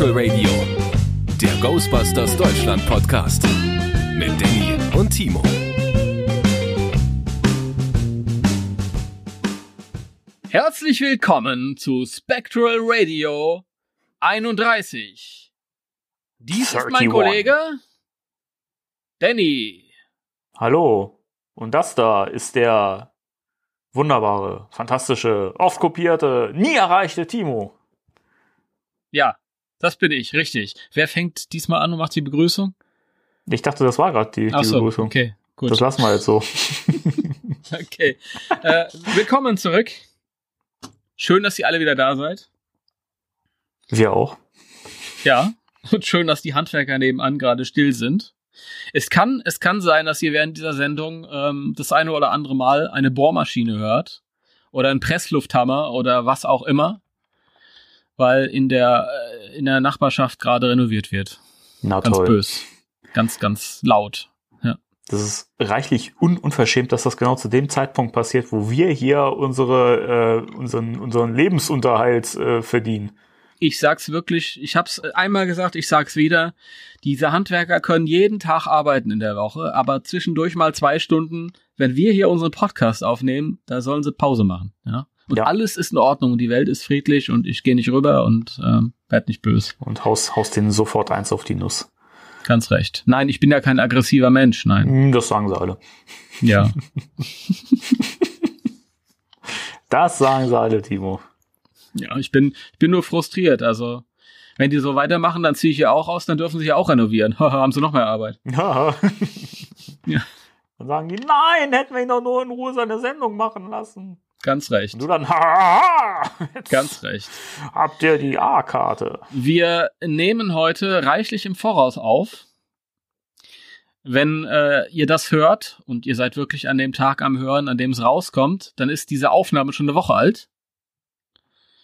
Spectral Radio, der Ghostbusters Deutschland Podcast mit Danny und Timo. Herzlich willkommen zu Spectral Radio 31. Dies ist mein 31. Kollege Danny. Hallo. Und das da ist der wunderbare, fantastische, oft kopierte, nie erreichte Timo. Ja, das bin ich, richtig. Wer fängt diesmal an und macht die Begrüßung? Ich dachte, das war gerade die, die so, Begrüßung. okay, gut. Das lassen wir jetzt so. Okay. äh, willkommen zurück. Schön, dass ihr alle wieder da seid. Wir auch. Ja. Und schön, dass die Handwerker nebenan gerade still sind. Es kann, es kann sein, dass ihr während dieser Sendung ähm, das eine oder andere Mal eine Bohrmaschine hört oder einen Presslufthammer oder was auch immer, weil in der äh, in der Nachbarschaft gerade renoviert wird. Na Ganz toll. bös, ganz ganz laut. Das ist reichlich un unverschämt, dass das genau zu dem Zeitpunkt passiert, wo wir hier unsere, äh, unseren, unseren Lebensunterhalt äh, verdienen. Ich sag's wirklich, ich hab's einmal gesagt, ich sag's wieder. Diese Handwerker können jeden Tag arbeiten in der Woche, aber zwischendurch mal zwei Stunden, wenn wir hier unseren Podcast aufnehmen, da sollen sie Pause machen. Ja? Und Ja. alles ist in Ordnung, die Welt ist friedlich und ich gehe nicht rüber und ähm, werd nicht böse. Und haust, haust denen sofort eins auf die Nuss. Ganz recht. Nein, ich bin ja kein aggressiver Mensch, nein. Hm, Das sagen sie alle. Ja. Das sagen sie alle, Timo. Ja, ich bin, ich bin nur frustriert. Also, wenn die so weitermachen, dann ziehe ich ja auch aus, dann dürfen sie ja auch renovieren. Haben sie noch mehr Arbeit. Ja. Ja. Dann sagen die, nein, hätten wir ihn doch nur in Ruhe seine Sendung machen lassen. Ganz recht. Und du dann, jetzt Ganz recht. habt ihr die A-Karte. Wir nehmen heute reichlich im Voraus auf. Wenn äh, ihr das hört und ihr seid wirklich an dem Tag am Hören, an dem es rauskommt, dann ist diese Aufnahme schon eine Woche alt.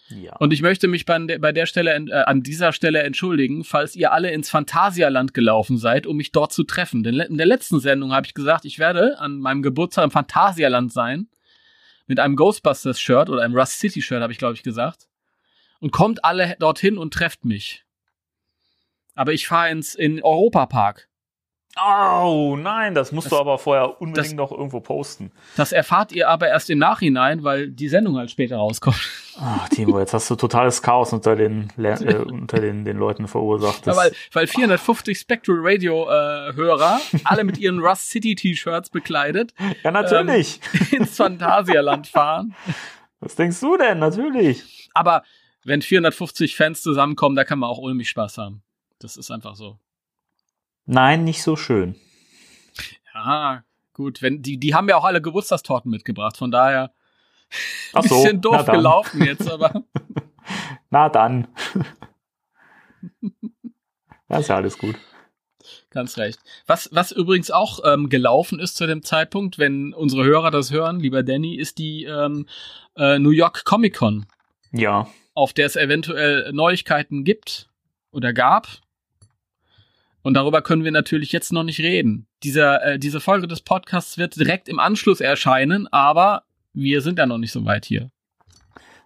Ja. Und ich möchte mich bei, bei der Stelle, äh, an dieser Stelle entschuldigen, falls ihr alle ins Phantasialand gelaufen seid, um mich dort zu treffen. Denn in der letzten Sendung habe ich gesagt, ich werde an meinem Geburtstag im Phantasialand sein. Mit einem Ghostbusters-Shirt oder einem Rust City-Shirt, habe ich, glaube ich, gesagt. Und kommt alle dorthin und trefft mich. Aber ich fahre ins in Europapark. Oh, nein, das musst Das- du aber vorher unbedingt das- noch irgendwo posten. Das erfahrt ihr aber erst im Nachhinein, weil die Sendung halt später rauskommt. Ach, Timo, jetzt hast du totales Chaos unter den, äh, unter den, den Leuten verursacht. Ja, weil, weil 450 Spectral Radio äh, Hörer, alle mit ihren Rust City T-Shirts bekleidet, ja, natürlich. ins Phantasialand fahren. Was denkst du denn? Natürlich. Aber wenn 450 Fans zusammenkommen, da kann man auch ohne mich Spaß haben. Das ist einfach so. Nein, nicht so schön. Ja, gut, wenn die die haben ja auch alle Geburtstagstorten mitgebracht, von daher ein so, bisschen doof gelaufen jetzt, aber Na dann. Das ist ja alles gut. ganz recht. Was was übrigens auch ähm, gelaufen ist zu dem Zeitpunkt, wenn unsere Hörer das hören, lieber Danny, ist die ähm, äh, New York Comic Con. Ja. auf der es eventuell Neuigkeiten gibt oder gab. Und darüber können wir natürlich jetzt noch nicht reden. Dieser, äh, diese Folge des Podcasts wird direkt im Anschluss erscheinen, aber wir sind ja noch nicht so weit hier.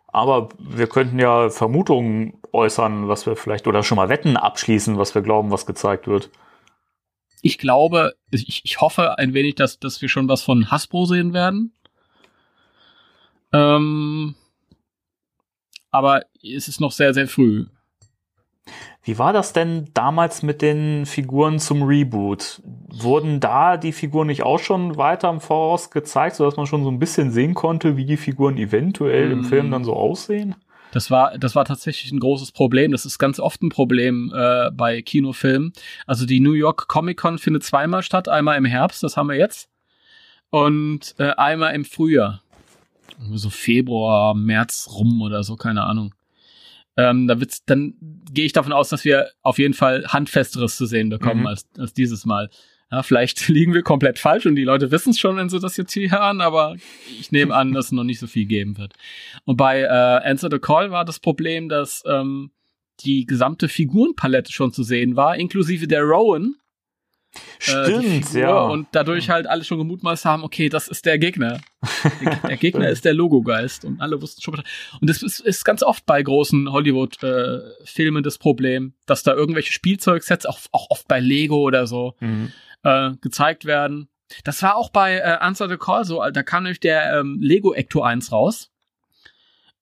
Aber wir könnten ja Vermutungen äußern, was wir vielleicht, oder schon mal Wetten abschließen, was wir glauben, was gezeigt wird. Ich glaube, ich, ich hoffe ein wenig, dass, dass wir schon was von Hasbro sehen werden. Ähm, aber es ist noch sehr, sehr früh. Wie war das denn damals mit den Figuren zum Reboot? Wurden da die Figuren nicht auch schon weiter im Voraus gezeigt, sodass man schon so ein bisschen sehen konnte, wie die Figuren eventuell im Mm. Film dann so aussehen? Das war, das war tatsächlich ein großes Problem. Das ist ganz oft ein Problem äh, bei Kinofilmen. Also die New York Comic Con findet zweimal statt. Einmal im Herbst, das haben wir jetzt. Und äh, einmal im Frühjahr. So Februar, März rum oder so, keine Ahnung. Ähm, da wird's, dann gehe ich davon aus, dass wir auf jeden Fall Handfesteres zu sehen bekommen Mhm. als, als dieses Mal. Ja, vielleicht liegen wir komplett falsch und die Leute wissen es schon, wenn sie das jetzt hier hören, aber ich nehme an, dass es noch nicht so viel geben wird. Und bei äh, Answer the Call war das Problem, dass ähm, die gesamte Figurenpalette schon zu sehen war, inklusive der Rowan, Stimmt, äh, ja. Und dadurch halt alle schon gemutmaßt haben, okay, das ist der Gegner. Der, der Gegner ist der Logogeist und alle wussten schon. Und das ist, ist ganz oft bei großen Hollywood-Filmen äh, das Problem, dass da irgendwelche Spielzeugsets, auch, auch oft bei Lego oder so, Mhm. äh, gezeigt werden. Das war auch bei äh, Answer the Call so, da kam nämlich der ähm, Lego Ecto 1 raus.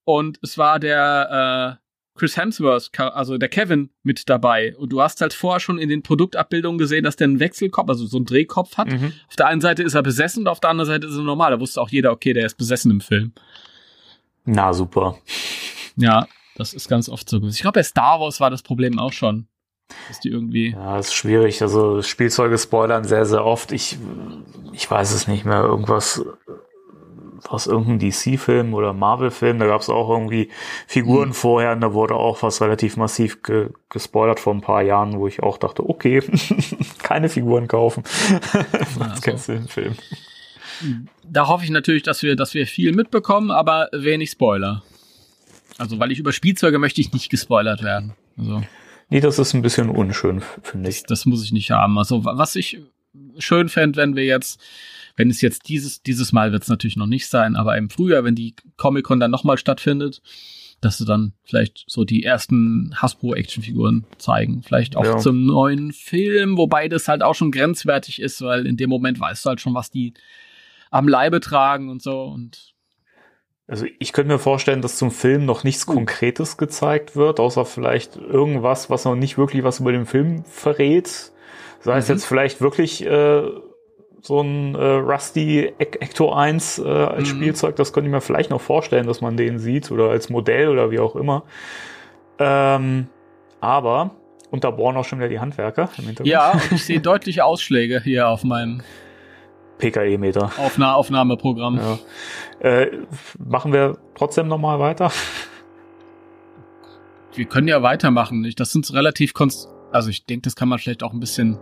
Und es war der äh, Chris Hemsworth, also der Kevin, mit dabei. Und du hast halt vorher schon in den Produktabbildungen gesehen, dass der einen Wechselkopf, also so einen Drehkopf hat. Mhm. Auf der einen Seite ist er besessen und auf der anderen Seite ist er normal. Da wusste auch jeder, okay, der ist besessen im Film. Na, super. Ja, das ist ganz oft so gewesen. Ich glaube, bei Star Wars war das Problem auch schon. Dass die irgendwie. Ja, ist schwierig. Also Spielzeuge spoilern sehr, sehr oft. Ich, ich weiß es nicht mehr. Irgendwas aus irgendeinem DC-Film oder Marvel-Film, da gab es auch irgendwie Figuren Hm. vorher und da wurde auch was relativ massiv ge gespoilert vor ein paar Jahren, wo ich auch dachte, okay, keine Figuren kaufen. Das kennst du den Film. Da hoffe ich natürlich, dass wir, dass wir viel mitbekommen, aber wenig Spoiler. Also, weil ich über Spielzeuge möchte ich nicht gespoilert werden. Also, Nee, das ist ein bisschen unschön, finde ich. das muss ich nicht haben. Also, wa- was ich schön fände, wenn wir jetzt, wenn es jetzt dieses, dieses Mal wird es natürlich noch nicht sein, aber im Frühjahr, wenn die Comic-Con dann nochmal stattfindet, dass sie dann vielleicht so die ersten Hasbro-Actionfiguren zeigen. Vielleicht auch Ja. zum neuen Film, wobei das halt auch schon grenzwertig ist, weil in dem Moment weißt du halt schon, was die am Leibe tragen und so und Also ich könnte mir vorstellen, dass zum Film noch nichts Konkretes gezeigt wird, außer vielleicht irgendwas, was noch nicht wirklich was über den Film verrät. Sei es Mhm. jetzt vielleicht wirklich äh, so ein äh, Rusty Ec- Ecto 1 äh, als Mhm. Spielzeug, das könnte ich mir vielleicht noch vorstellen, dass man den sieht oder als Modell oder wie auch immer. Ähm, aber, und da bohren auch schon wieder die Handwerker im Hintergrund. ja, ich sehe deutliche Ausschläge hier auf meinem PKE-Meter. Aufna Aufnahmeprogramm. Ja. Äh, machen wir trotzdem nochmal weiter? Wir können ja weitermachen. Ich- Das sind relativ konst also ich denke, das kann man vielleicht auch ein bisschen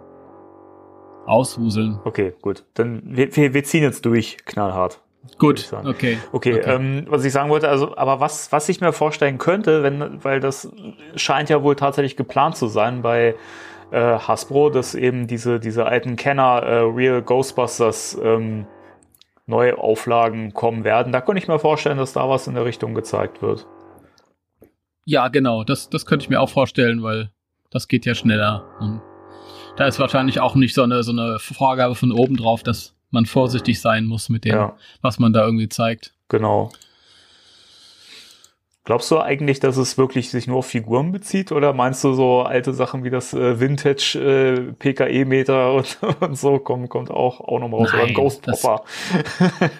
auswuseln. Okay, gut. Dann wir, wir, ziehen jetzt durch, knallhart. Gut, okay. Okay, Okay. Ähm, was ich sagen wollte, also, aber was, was ich mir vorstellen könnte, wenn, weil das scheint ja wohl tatsächlich geplant zu sein bei äh, Hasbro, dass eben diese, diese alten Kenner äh, Real Ghostbusters ähm, neue Auflagen kommen werden. Da könnte ich mir vorstellen, dass da was in der Richtung gezeigt wird. Ja, genau. Das, das könnte ich mir auch vorstellen, weil das geht ja schneller. Und da ist wahrscheinlich auch nicht so eine, so eine Vorgabe von oben drauf, dass man vorsichtig sein muss mit dem, Ja, was man da irgendwie zeigt. genau. Glaubst du eigentlich, dass es wirklich sich nur auf Figuren bezieht oder meinst du so alte Sachen wie das äh, Vintage äh, PKE-Meter und, und so kommt, kommt auch, auch nochmal raus? Oder ein Nein, Ghost das- Popper?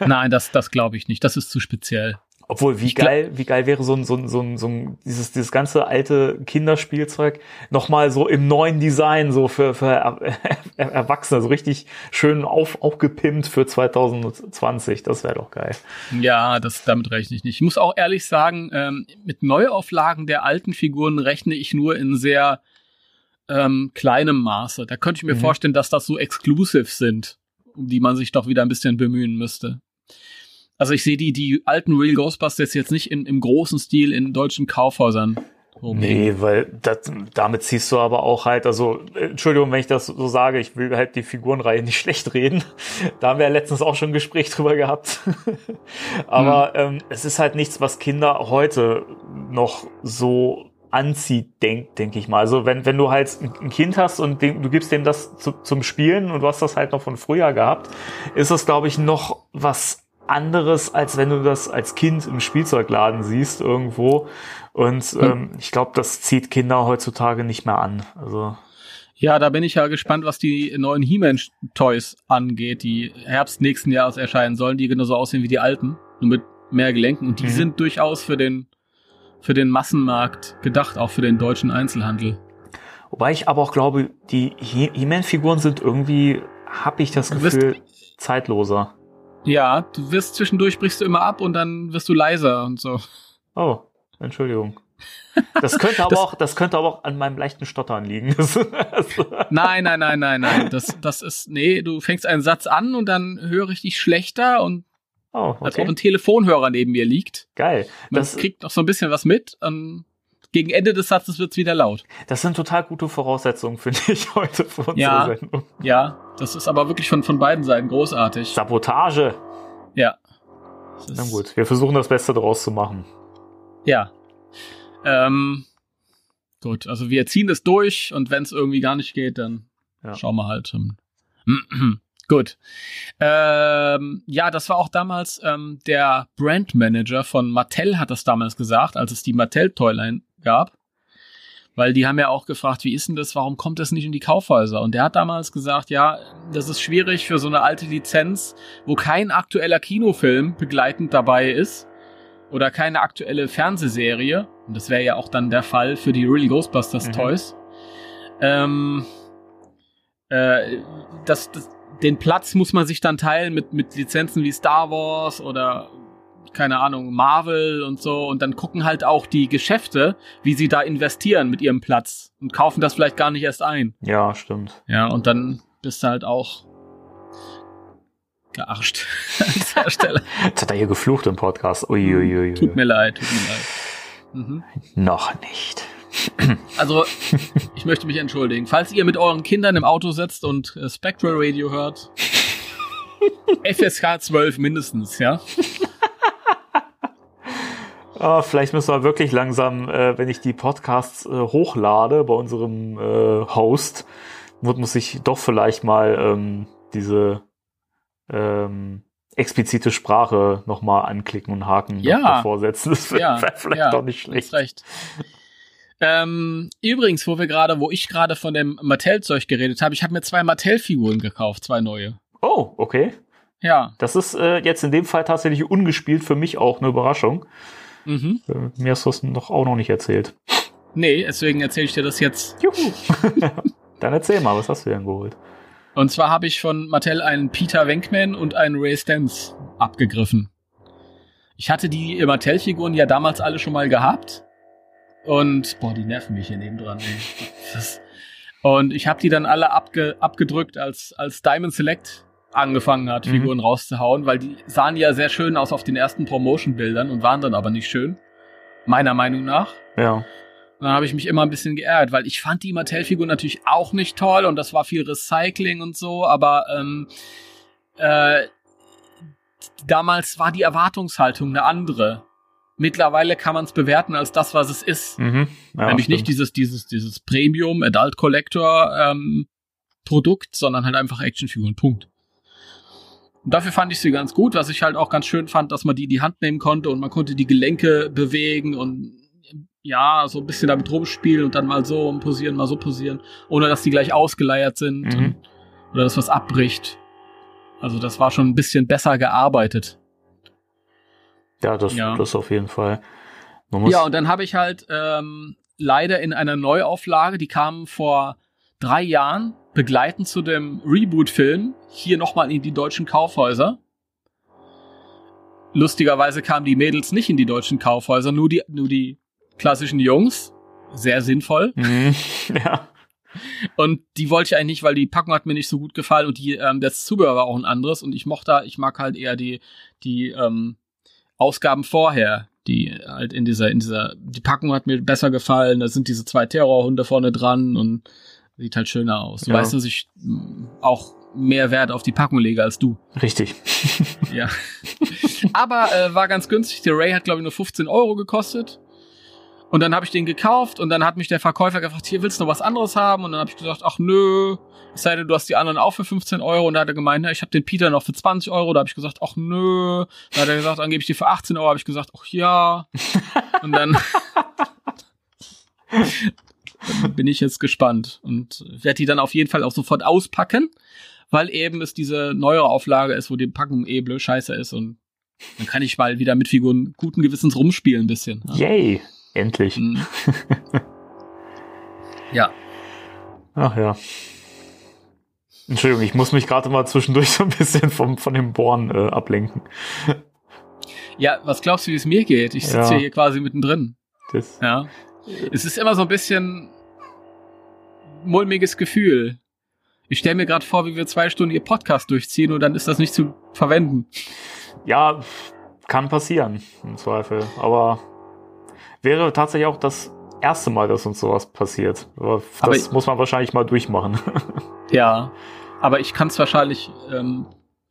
Nein, das, das glaube ich nicht. Das ist zu speziell. Obwohl, wie geil, wie geil wäre so ein, so ein, so ein, so ein dieses, dieses ganze alte Kinderspielzeug nochmal so im neuen Design, so für, für er er Erwachsene, so richtig schön auf, aufgepimpt für 2020. Das wäre doch geil. Ja, das, damit rechne ich nicht. Ich muss auch ehrlich sagen, ähm, mit Neuauflagen der alten Figuren rechne ich nur in sehr ähm, kleinem Maße. Da könnte ich mir Mhm. vorstellen, dass das so Exclusives sind, um die man sich doch wieder ein bisschen bemühen müsste. Also ich sehe die, die alten Real Ghostbusters jetzt nicht in, im großen Stil in deutschen Kaufhäusern rumhängen. Nee, weil das, damit ziehst du aber auch halt, also, Entschuldigung, wenn ich das so sage, ich will halt die Figurenreihe nicht schlecht reden. Da haben wir ja letztens auch schon ein Gespräch drüber gehabt. aber ähm, es ist halt nichts, was Kinder heute noch so anzieht, denk, denk ich mal. Also wenn, wenn du halt ein ein Kind hast und dem, du gibst dem das zu, zum Spielen und du hast das halt noch von früher gehabt, ist das, glaube ich, noch was anderes, als wenn du das als Kind im Spielzeugladen siehst irgendwo. Und ähm, ich glaube, das zieht Kinder heutzutage nicht mehr an. Also Ja, da bin ich ja gespannt, was die neuen He-Man-Toys angeht, die Herbst nächsten Jahres erscheinen sollen, die genauso aussehen wie die alten, nur mit mehr Gelenken. Und die Mhm. sind durchaus für den, für den Massenmarkt gedacht, auch für den deutschen Einzelhandel. wobei ich aber auch glaube, die He- He-Man-Figuren sind irgendwie, habe ich das wirst- Gefühl, zeitloser. Ja, du wirst zwischendurch brichst du immer ab und dann wirst du leiser und so. Oh, Entschuldigung. Das könnte aber Das- auch, das könnte aber auch an meinem leichten Stottern liegen. Nein, nein, nein, nein, nein. Das, das ist, nee, du fängst einen Satz an und dann höre ich dich schlechter und oh, als ob okay. ein Telefonhörer neben mir liegt. Geil. Man Das, kriegt noch so ein bisschen was mit. Und gegen Ende des Satzes wird's wieder laut. Das sind total gute Voraussetzungen, finde ich, heute für unsere Ja. Sendung. Ja, das ist aber wirklich von, von beiden Seiten großartig. Sabotage. Ja. Das Na gut, wir versuchen das Beste daraus zu machen. Ja. Ähm, gut, also wir ziehen es durch und wenn es irgendwie gar nicht geht, dann Ja. schauen wir halt. ähm, gut. Ähm, ja, das war auch damals ähm, der Brandmanager von Mattel hat das damals gesagt, als es die Mattel Toyline gab. Weil die haben ja auch gefragt, wie ist denn das, warum kommt das nicht in die Kaufhäuser? Und der hat damals gesagt, ja, das ist schwierig für so eine alte Lizenz, wo kein aktueller Kinofilm begleitend dabei ist oder keine aktuelle Fernsehserie. Und das wäre ja auch dann der Fall für die Real Ghostbusters Mhm. Toys. Ähm, äh, das, das, den Platz muss man sich dann teilen mit, mit Lizenzen wie Star Wars oder keine Ahnung, Marvel und so. Und dann gucken halt auch die Geschäfte, wie sie da investieren mit ihrem Platz und kaufen das vielleicht gar nicht erst ein. Ja, stimmt. Ja, und dann bist du halt auch gearscht an dieser Stelle. Jetzt hat er hier geflucht im Podcast. Uiuiui. Tut mir leid, tut mir leid. Mhm. Noch nicht. Also, ich möchte mich entschuldigen. Falls ihr mit euren Kindern im Auto sitzt und äh, Spectral Radio hört, FSK 12 mindestens, ja? Ah, vielleicht müssen wir wirklich langsam, äh, wenn ich die Podcasts äh, hochlade bei unserem äh, Host, mu- muss ich doch vielleicht mal ähm, diese ähm, explizite Sprache nochmal anklicken und Haken Ja. davor setzen. Das wäre Ja, vielleicht ja, doch nicht schlecht. recht. Ähm, übrigens, wo wir gerade, wo ich gerade von dem Mattel-Zeug geredet habe, ich habe mir zwei Mattel-Figuren gekauft, zwei neue. Oh, okay. Ja. Das ist äh, jetzt in dem Fall tatsächlich ungespielt für mich auch eine Überraschung. Mhm. Äh, mir hast du das noch, auch noch nicht erzählt. Nee, deswegen erzähle ich dir das jetzt. Juhu. Dann erzähl mal, was hast du denn geholt? Und zwar habe ich von Mattel einen Peter Venkman und einen Ray Stantz abgegriffen. Ich hatte die Mattel-Figuren ja damals alle schon mal gehabt. Und, boah, die nerven mich hier nebendran. und ich habe die dann alle abge, abgedrückt, als, als Diamond Select angefangen hat, Mhm. Figuren rauszuhauen, weil die sahen ja sehr schön aus auf den ersten Promotion-Bildern und waren dann aber nicht schön. Meiner Meinung nach. Ja. Und dann habe ich mich immer ein bisschen geärgert, weil ich fand die Mattel-Figur natürlich auch nicht toll und das war viel Recycling und so, aber ähm, äh, damals war die Erwartungshaltung eine andere. Mittlerweile kann man es bewerten als das, was es ist. Mhm. ja Nämlich nicht stimmt. dieses, dieses, dieses Premium Adult Collector ähm, Produkt, sondern halt einfach Actionfiguren. Punkt. Und dafür fand ich sie ganz gut, was ich halt auch ganz schön fand, dass man die in die Hand nehmen konnte und man konnte die Gelenke bewegen und ja, so ein bisschen damit rumspielen und dann mal so posieren, mal so posieren, ohne dass die gleich ausgeleiert sind Mhm. und, oder dass was abbricht. Also das war schon ein bisschen besser gearbeitet. Ja, das, Ja. das auf jeden Fall. Ja, und dann habe ich halt ähm, leider in einer Neuauflage, die kam vor drei Jahren, begleitend zu dem Reboot-Film, hier nochmal in die deutschen Kaufhäuser. Lustigerweise kamen die Mädels nicht in die deutschen Kaufhäuser, nur die, nur die klassischen Jungs. Sehr sinnvoll. Mhm. ja. Und die wollte ich eigentlich nicht, weil die Packung hat mir nicht so gut gefallen und die, ähm, das Zubehör war auch ein anderes und ich mochte, ich mag halt eher die, die ähm, Ausgaben vorher, die halt in dieser, in dieser, die Packung hat mir besser gefallen, da sind diese zwei Terrorhunde vorne dran und sieht halt schöner aus. Du Ja. weißt, dass ich mm, auch mehr Wert auf die Packung lege als du. Richtig. Ja. Aber äh, war ganz günstig. Der Ray hat, glaube ich, nur 15 Euro gekostet. Und dann habe ich den gekauft und dann hat mich der Verkäufer gefragt, hier willst du noch was anderes haben? Und dann habe ich gesagt, ach nö, es sei denn, du hast die anderen auch für 15 Euro. Und da hat er gemeint, na, ich habe den Peter noch für 20 Euro. Da habe ich gesagt, ach nö. Da hat er gesagt, dann gebe ich die für 18 Euro. Habe ich gesagt, ach ja. Und dann bin ich jetzt gespannt und werde die dann auf jeden Fall auch sofort auspacken, weil eben es diese neuere Auflage ist, wo die Packung eh blöd scheiße ist und dann kann ich mal wieder mit Figuren guten Gewissens rumspielen ein bisschen. Yay. Endlich. Mhm. ja. Ach ja. Entschuldigung, ich muss mich gerade mal zwischendurch so ein bisschen vom, von dem Bohren äh, ablenken. Ja, was glaubst du, wie es mir geht? Ich sitze Ja. hier quasi mittendrin. Das, Ja. Es ist immer so ein bisschen mulmiges Gefühl. Ich stelle mir gerade vor, wie wir zwei Stunden ihr Podcast durchziehen und dann ist das nicht zu verwenden. ja, kann passieren, im Zweifel. Aber wäre tatsächlich auch das erste Mal, dass uns sowas passiert. Aber das Aber ich- muss man wahrscheinlich mal durchmachen. Ja, aber ich kann es wahrscheinlich ähm,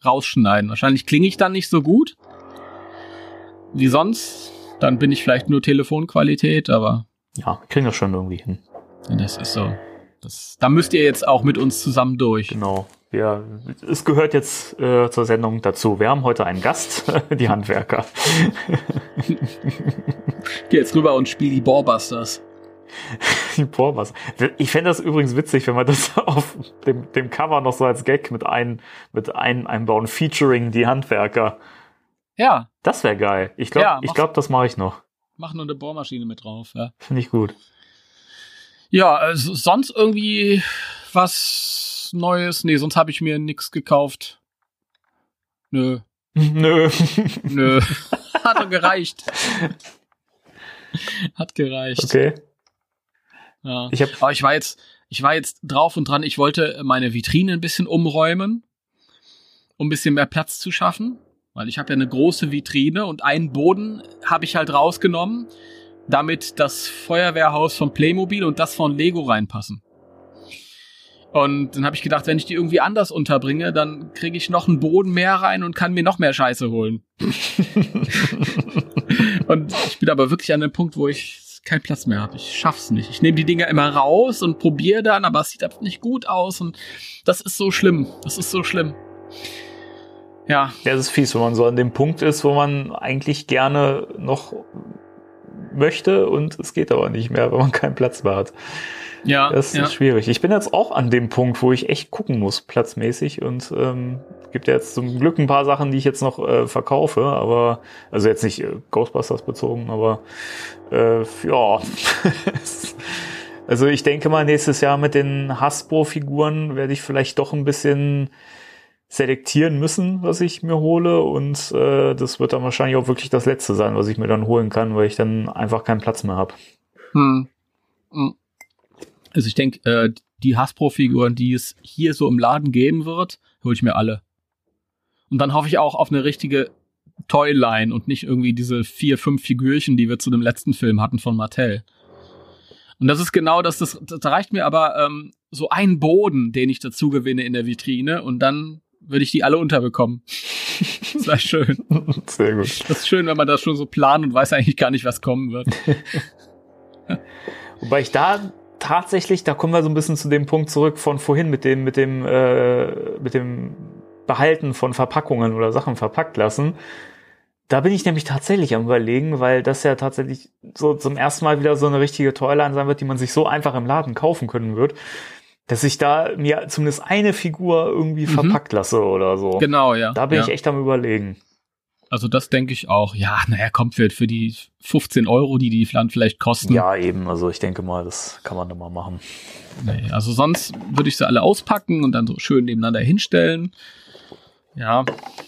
rausschneiden. Wahrscheinlich klinge ich dann nicht so gut wie sonst. Dann bin ich vielleicht nur Telefonqualität, aber ja, kriegen das schon irgendwie hin. das ist so. Das, da müsst ihr jetzt auch mit uns zusammen durch. Genau. Wir, es gehört jetzt äh, zur Sendung dazu. Wir haben heute einen Gast, die Handwerker. Geh jetzt rüber und spiel die Ballbusters. Boah, was. Ich fände das übrigens witzig, wenn man das auf dem, dem Cover noch so als Gag mit, ein, mit ein, einbauen, featuring die Handwerker. Ja, Das wäre geil. Ich glaube, Ja, ich glaub, das mache ich noch. mach nur eine Bohrmaschine mit drauf. Ja, Finde ich gut. Ja also sonst irgendwie was Neues? Nee, sonst habe ich mir nichts gekauft. Nö, Nö. nö. Hat doch gereicht. Hat gereicht. Okay. Ja. Ich habe Aber ich war jetzt, ich war jetzt drauf und dran, ich wollte meine Vitrine ein bisschen umräumen, um ein bisschen mehr Platz zu schaffen. Weil ich habe ja eine große Vitrine und einen Boden habe ich halt rausgenommen, damit das Feuerwehrhaus von Playmobil und das von Lego reinpassen. Und dann habe ich gedacht, wenn ich die irgendwie anders unterbringe, dann kriege ich noch einen Boden mehr rein und kann mir noch mehr Scheiße holen. und ich bin aber wirklich an dem Punkt, wo ich keinen Platz mehr habe. Ich schaff's nicht. Ich nehme die Dinger immer raus und probiere dann, aber es sieht einfach nicht gut aus und das ist so schlimm. Das ist so schlimm. Ja, Ja, das ist fies, wenn man so an dem Punkt ist, wo man eigentlich gerne noch möchte und es geht aber nicht mehr, weil man keinen Platz mehr hat. ja, Das ja. ist schwierig. Ich bin jetzt auch an dem Punkt, wo ich echt gucken muss, platzmäßig. Und ähm, gibt ja jetzt zum Glück ein paar Sachen, die ich jetzt noch äh, verkaufe, aber also jetzt nicht äh, Ghostbusters bezogen, aber äh, ja. also ich denke mal, nächstes Jahr mit den Hasbro-Figuren werde ich vielleicht doch ein bisschen selektieren müssen, was ich mir hole. Und äh, das wird dann wahrscheinlich auch wirklich das letzte sein, was ich mir dann holen kann, weil ich dann einfach keinen Platz mehr habe. Hm. Hm. Also ich denke, äh, die Hasbro-Figuren, die es hier so im Laden geben wird, hole ich mir alle. Und dann hoffe ich auch auf eine richtige Toyline und nicht irgendwie diese vier, fünf Figürchen, die wir zu dem letzten Film hatten von Mattel. Und das ist genau das, das, das reicht mir aber ähm, so ein Boden, den ich dazu gewinne in der Vitrine und dann würde ich die alle unterbekommen. das wäre schön. Sehr gut. Das ist schön, wenn man das schon so plant und weiß eigentlich gar nicht, was kommen wird. Wobei ich da tatsächlich, da kommen wir so ein bisschen zu dem Punkt zurück von vorhin mit dem, mit dem, äh, mit dem Behalten von Verpackungen oder Sachen verpackt lassen. Da bin ich nämlich tatsächlich am überlegen, weil das ja tatsächlich so zum ersten Mal wieder so eine richtige Toyline sein wird, die man sich so einfach im Laden kaufen können wird, dass ich da mir zumindest eine Figur irgendwie Mhm. verpackt lasse oder so. Genau, ja. Da bin ja. ich echt am überlegen. Also das denke ich auch. Ja, naja, kommt wird für die 15 Euro, die die dann vielleicht kosten. Ja, eben. Also ich denke mal, das kann man da mal machen. Nee, also sonst würde ich sie alle auspacken und dann so schön nebeneinander hinstellen. Ja,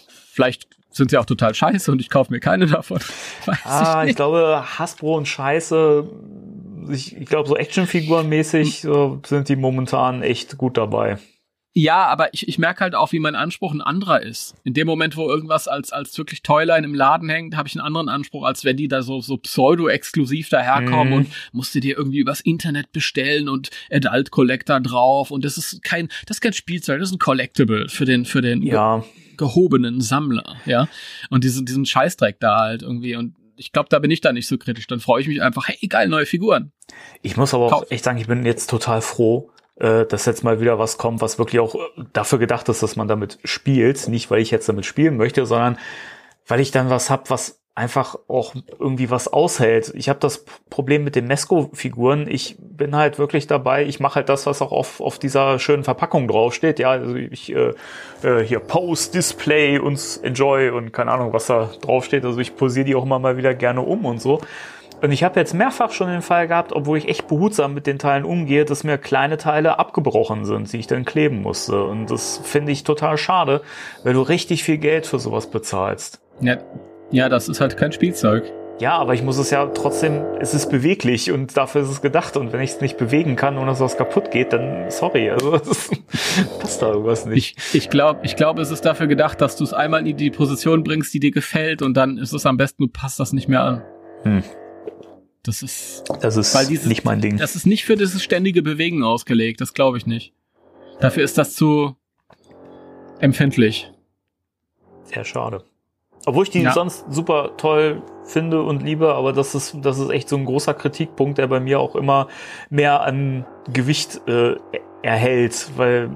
vielleicht sind sie auch total scheiße und ich kaufe mir keine davon. Weiß Ah, ich ich glaube, Hasbro und Scheiße, ich, ich glaube, so Actionfiguren-mäßig so sind die momentan echt gut dabei. Ja, aber ich, ich merke halt auch, wie mein Anspruch ein anderer ist. In dem Moment, wo irgendwas als, als wirklich Toyline im Laden hängt, habe ich einen anderen Anspruch, als wenn die da so, so pseudo-exklusiv daherkommen Mhm. und musst du dir irgendwie übers Internet bestellen und Adult Collector drauf und das ist kein, das ist kein Spielzeug, das ist ein Collectible für den, für den Ja, gehobenen Sammler, ja. Und diesen, diesen Scheißdreck da halt irgendwie und ich glaube, da bin ich da nicht so kritisch. Dann freue ich mich einfach, hey, geil, neue Figuren. ich muss aber auch Kauf. echt sagen, ich bin jetzt total froh, äh, dass jetzt mal wieder was kommt, was wirklich auch äh, dafür gedacht ist, dass man damit spielt. Nicht, weil ich jetzt damit spielen möchte, sondern weil ich dann was hab, was einfach auch irgendwie was aushält. Ich habe das Problem mit den Mesco-Figuren. Ich bin halt wirklich dabei. Ich mache halt das, was auch auf, auf dieser schönen Verpackung draufsteht. Ja, also ich äh, äh, hier Post, Display und Enjoy und keine Ahnung, was da draufsteht. Also ich posiere die auch immer mal wieder gerne um und so. Und ich habe jetzt mehrfach schon den Fall gehabt, obwohl ich echt behutsam mit den Teilen umgehe, dass mir kleine Teile abgebrochen sind, die ich dann kleben musste. Und das finde ich total schade, weil du richtig viel Geld für sowas bezahlst. Ja, ja, das ist halt kein Spielzeug. Ja, aber ich muss es ja trotzdem, es ist beweglich und dafür ist es gedacht. Und wenn ich es nicht bewegen kann, ohne dass was kaputt geht, dann sorry. Also das passt da irgendwas nicht. Ich, ich glaube, ich glaube, es ist dafür gedacht, dass du es einmal in die Position bringst, die dir gefällt und dann ist es am besten, du passt das nicht mehr an. Hm. Das ist, Das ist Weil dieses- nicht mein Ding. das ist nicht für dieses ständige Bewegen ausgelegt. Das glaube ich nicht. Dafür ist das zu empfindlich. Sehr schade. Obwohl ich die Ja. sonst super toll finde und liebe, aber das ist, das ist echt so ein großer Kritikpunkt, der bei mir auch immer mehr an Gewicht äh, erhält, weil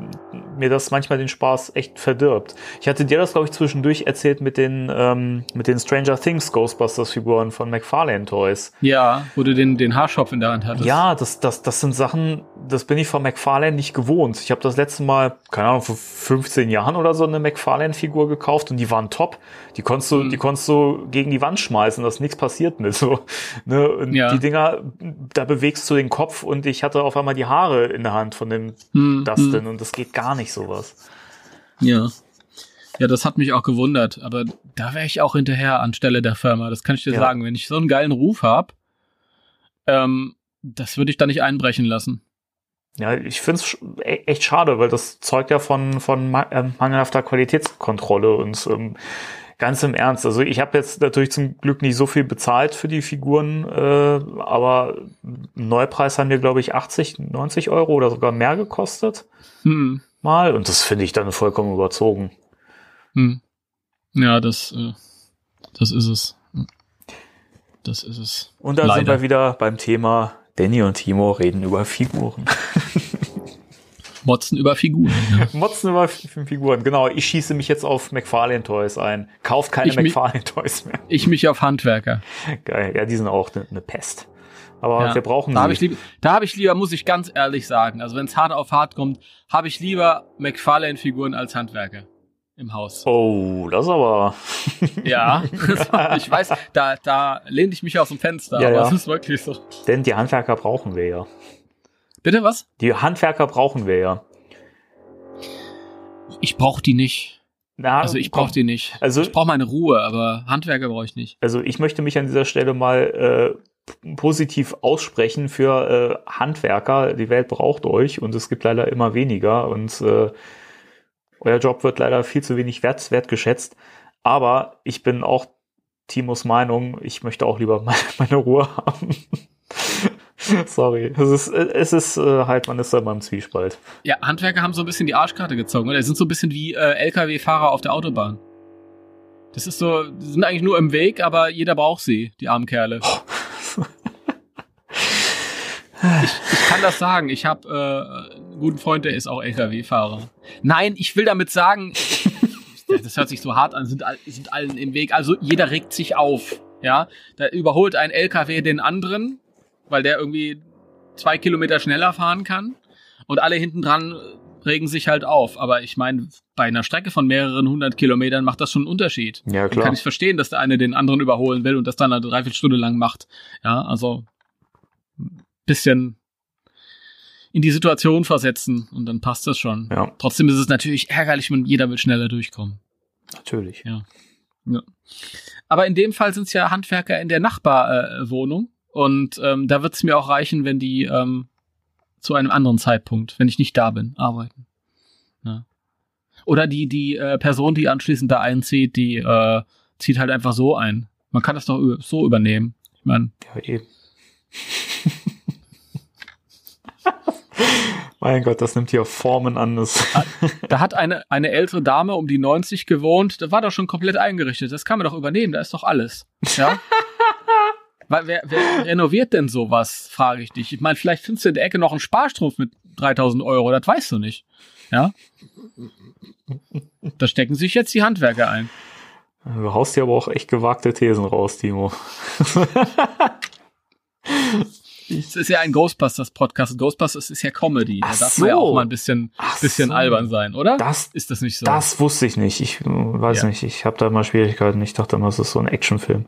mir das manchmal den Spaß echt verdirbt. Ich hatte dir das, glaube ich, zwischendurch erzählt mit den, ähm, mit den Stranger Things Ghostbusters-Figuren von McFarlane Toys. Ja, wo du den, den Haarschopf in der Hand hattest. Ja, das, das, das sind Sachen, das bin ich von McFarlane nicht gewohnt. Ich habe das letzte Mal, keine Ahnung, vor 15 Jahren oder so eine McFarlane-Figur gekauft und die waren top. Die konntest du, Mhm. die konntest du gegen die Wand schmeißen, da ist nichts passiert mit. So, ne? Ja. die Dinger, da bewegst du den Kopf und ich hatte auf einmal die Haare in der Hand von dem Hm, Dustin und das geht gar nicht sowas. hm, ja. Ja, das hat mich auch gewundert, aber da wäre ich auch hinterher anstelle der Firma. Das kann ich dir Ja. sagen. Wenn ich so einen geilen Ruf habe, ähm, das würde ich da nicht einbrechen lassen. Ja, ich finde es echt schade, weil das zeugt ja von, von ähm, mangelhafter Qualitätskontrolle und ähm, ganz im Ernst. Also ich habe jetzt natürlich zum Glück nicht so viel bezahlt für die Figuren, äh, aber Neupreis haben wir, glaube ich, 80, 90 Euro oder sogar mehr gekostet Hm. mal. Und das finde ich dann vollkommen überzogen. Hm. Ja, das, äh, das ist es. Das ist es. Und da sind Leider. wir wieder beim Thema Danny und Timo reden über Figuren. Motzen über Figuren. Ja. Motzen über Figuren, genau. Ich schieße mich jetzt auf McFarlane Toys ein. Kauft keine Ich McFarlane Toys mehr. Ich mich auf Handwerker. Geil, ja, die sind auch eine ne Pest. Aber Ja. wir brauchen Da habe ich, lieb, da hab ich lieber, muss ich ganz ehrlich sagen, also wenn es hart auf hart kommt, habe ich lieber McFarlane-Figuren als Handwerker im Haus. oh, das aber. Ja, ich weiß, da, da lehne ich mich aus dem Fenster, Ja, aber ja. es ist wirklich so. Denn die Handwerker brauchen wir ja. Bitte was? Die Handwerker brauchen wir ja. Ich brauche die nicht. Na, Also ich brauche die nicht. Also- ich brauche meine Ruhe, aber Handwerker brauche ich nicht. Also ich möchte mich an dieser Stelle mal äh, positiv aussprechen für äh, Handwerker. Die Welt braucht euch und es gibt leider immer weniger und äh, euer Job wird leider viel zu wenig wert, wertgeschätzt. Aber ich bin auch Timos Meinung, ich möchte auch lieber meine, meine Ruhe haben. Sorry, es ist, es ist äh, halt, man ist da beim Zwiespalt. Ja, Handwerker haben so ein bisschen die Arschkarte gezogen, oder? Die sind so ein bisschen wie äh, LKW-Fahrer auf der Autobahn. Das ist so, die sind eigentlich nur im Weg, aber jeder braucht sie, die armen Kerle. Ich, ich kann das sagen. Ich habe äh, einen guten Freund, der ist auch LKW-Fahrer. Nein, ich will damit sagen, das hört sich so hart an, sind, sind allen im Weg. Also jeder regt sich auf. Ja, da überholt ein LKW den anderen, weil der irgendwie zwei Kilometer schneller fahren kann. Und alle hinten dran regen sich halt auf. Aber ich meine, bei einer Strecke von mehreren hundert Kilometern macht das schon einen Unterschied. Ja, Dann kann ich verstehen, dass der eine den anderen überholen will und das dann eine Dreiviertelstunde lang macht. Ja, also ein bisschen in die Situation versetzen und dann passt das schon. Ja, Trotzdem ist es natürlich ärgerlich, wenn jeder will schneller durchkommen. natürlich. Ja. Aber in dem Fall sind es ja Handwerker in der Nachbarwohnung Wohnung. Und ähm, da wird es mir auch reichen, wenn die ähm, zu einem anderen Zeitpunkt, wenn ich nicht da bin, arbeiten. Ja. Oder die, die äh, Person, die anschließend da einzieht, die äh, zieht halt einfach so ein. Man kann das doch so übernehmen. Ich meine, Ja, eh. mein Gott, das nimmt hier Formen an. Das da hat eine, eine ältere Dame um die 90 gewohnt, da war doch schon komplett eingerichtet. Das kann man doch übernehmen, da ist doch alles. Ja? Wer, wer renoviert denn sowas, frage ich dich. Ich meine, vielleicht findest du in der Ecke noch einen Sparstrumpf mit 3000 Euro, das weißt du nicht. Ja? Da stecken sich jetzt die Handwerker ein. Du haust dir aber auch echt gewagte Thesen raus, Timo. Es ist ja ein Ghostbusters-Podcast. Ghostbusters ist ja Comedy. Da Ach darf man ja so. auch mal ein bisschen, Ach bisschen so. albern sein, oder? Das, ist das nicht so? das wusste ich nicht. Ich äh, weiß Ja. nicht. Ich habe da mal Schwierigkeiten. Ich dachte immer, es ist so ein Actionfilm.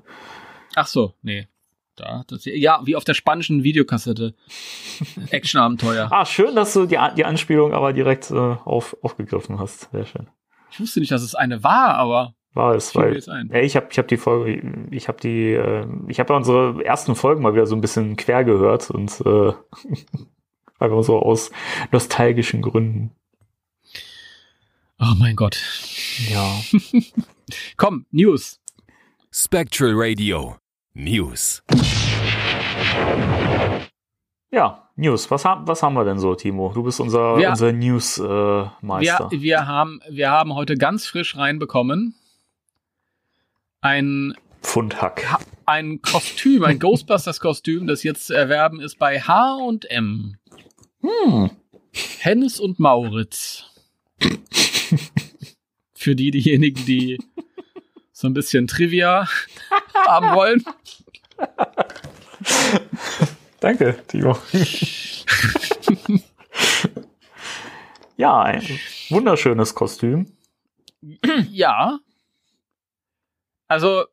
Ach so, nee. Da, das, ja, wie auf der spanischen Videokassette. Actionabenteuer. Ah, schön, dass du die, die Anspielung aber direkt äh, auf, aufgegriffen hast. Sehr schön. Ich wusste nicht, dass es eine war, aber War es, weil. Ja, ich habe ich hab die Folge, ich habe die, äh, ich habe ja unsere ersten Folgen mal wieder so ein bisschen quer gehört und äh, einfach so aus nostalgischen Gründen. Oh mein Gott. Ja. Komm, News. Spectral Radio News. Ja, News. Was, haben was haben wir denn so, Timo? Du bist unser, Wir- unser News-Meister. Wir, wir, haben, wir haben heute ganz frisch reinbekommen ein, Pfundhack. ein Kostüm, ein Ghostbusters-Kostüm, das jetzt zu erwerben ist bei H&M. Hm. Hennes und Mauritz. Für die, diejenigen, die so ein bisschen Trivia haben wollen. Danke, Timo. ja, ein wunderschönes Kostüm. Ja. Also,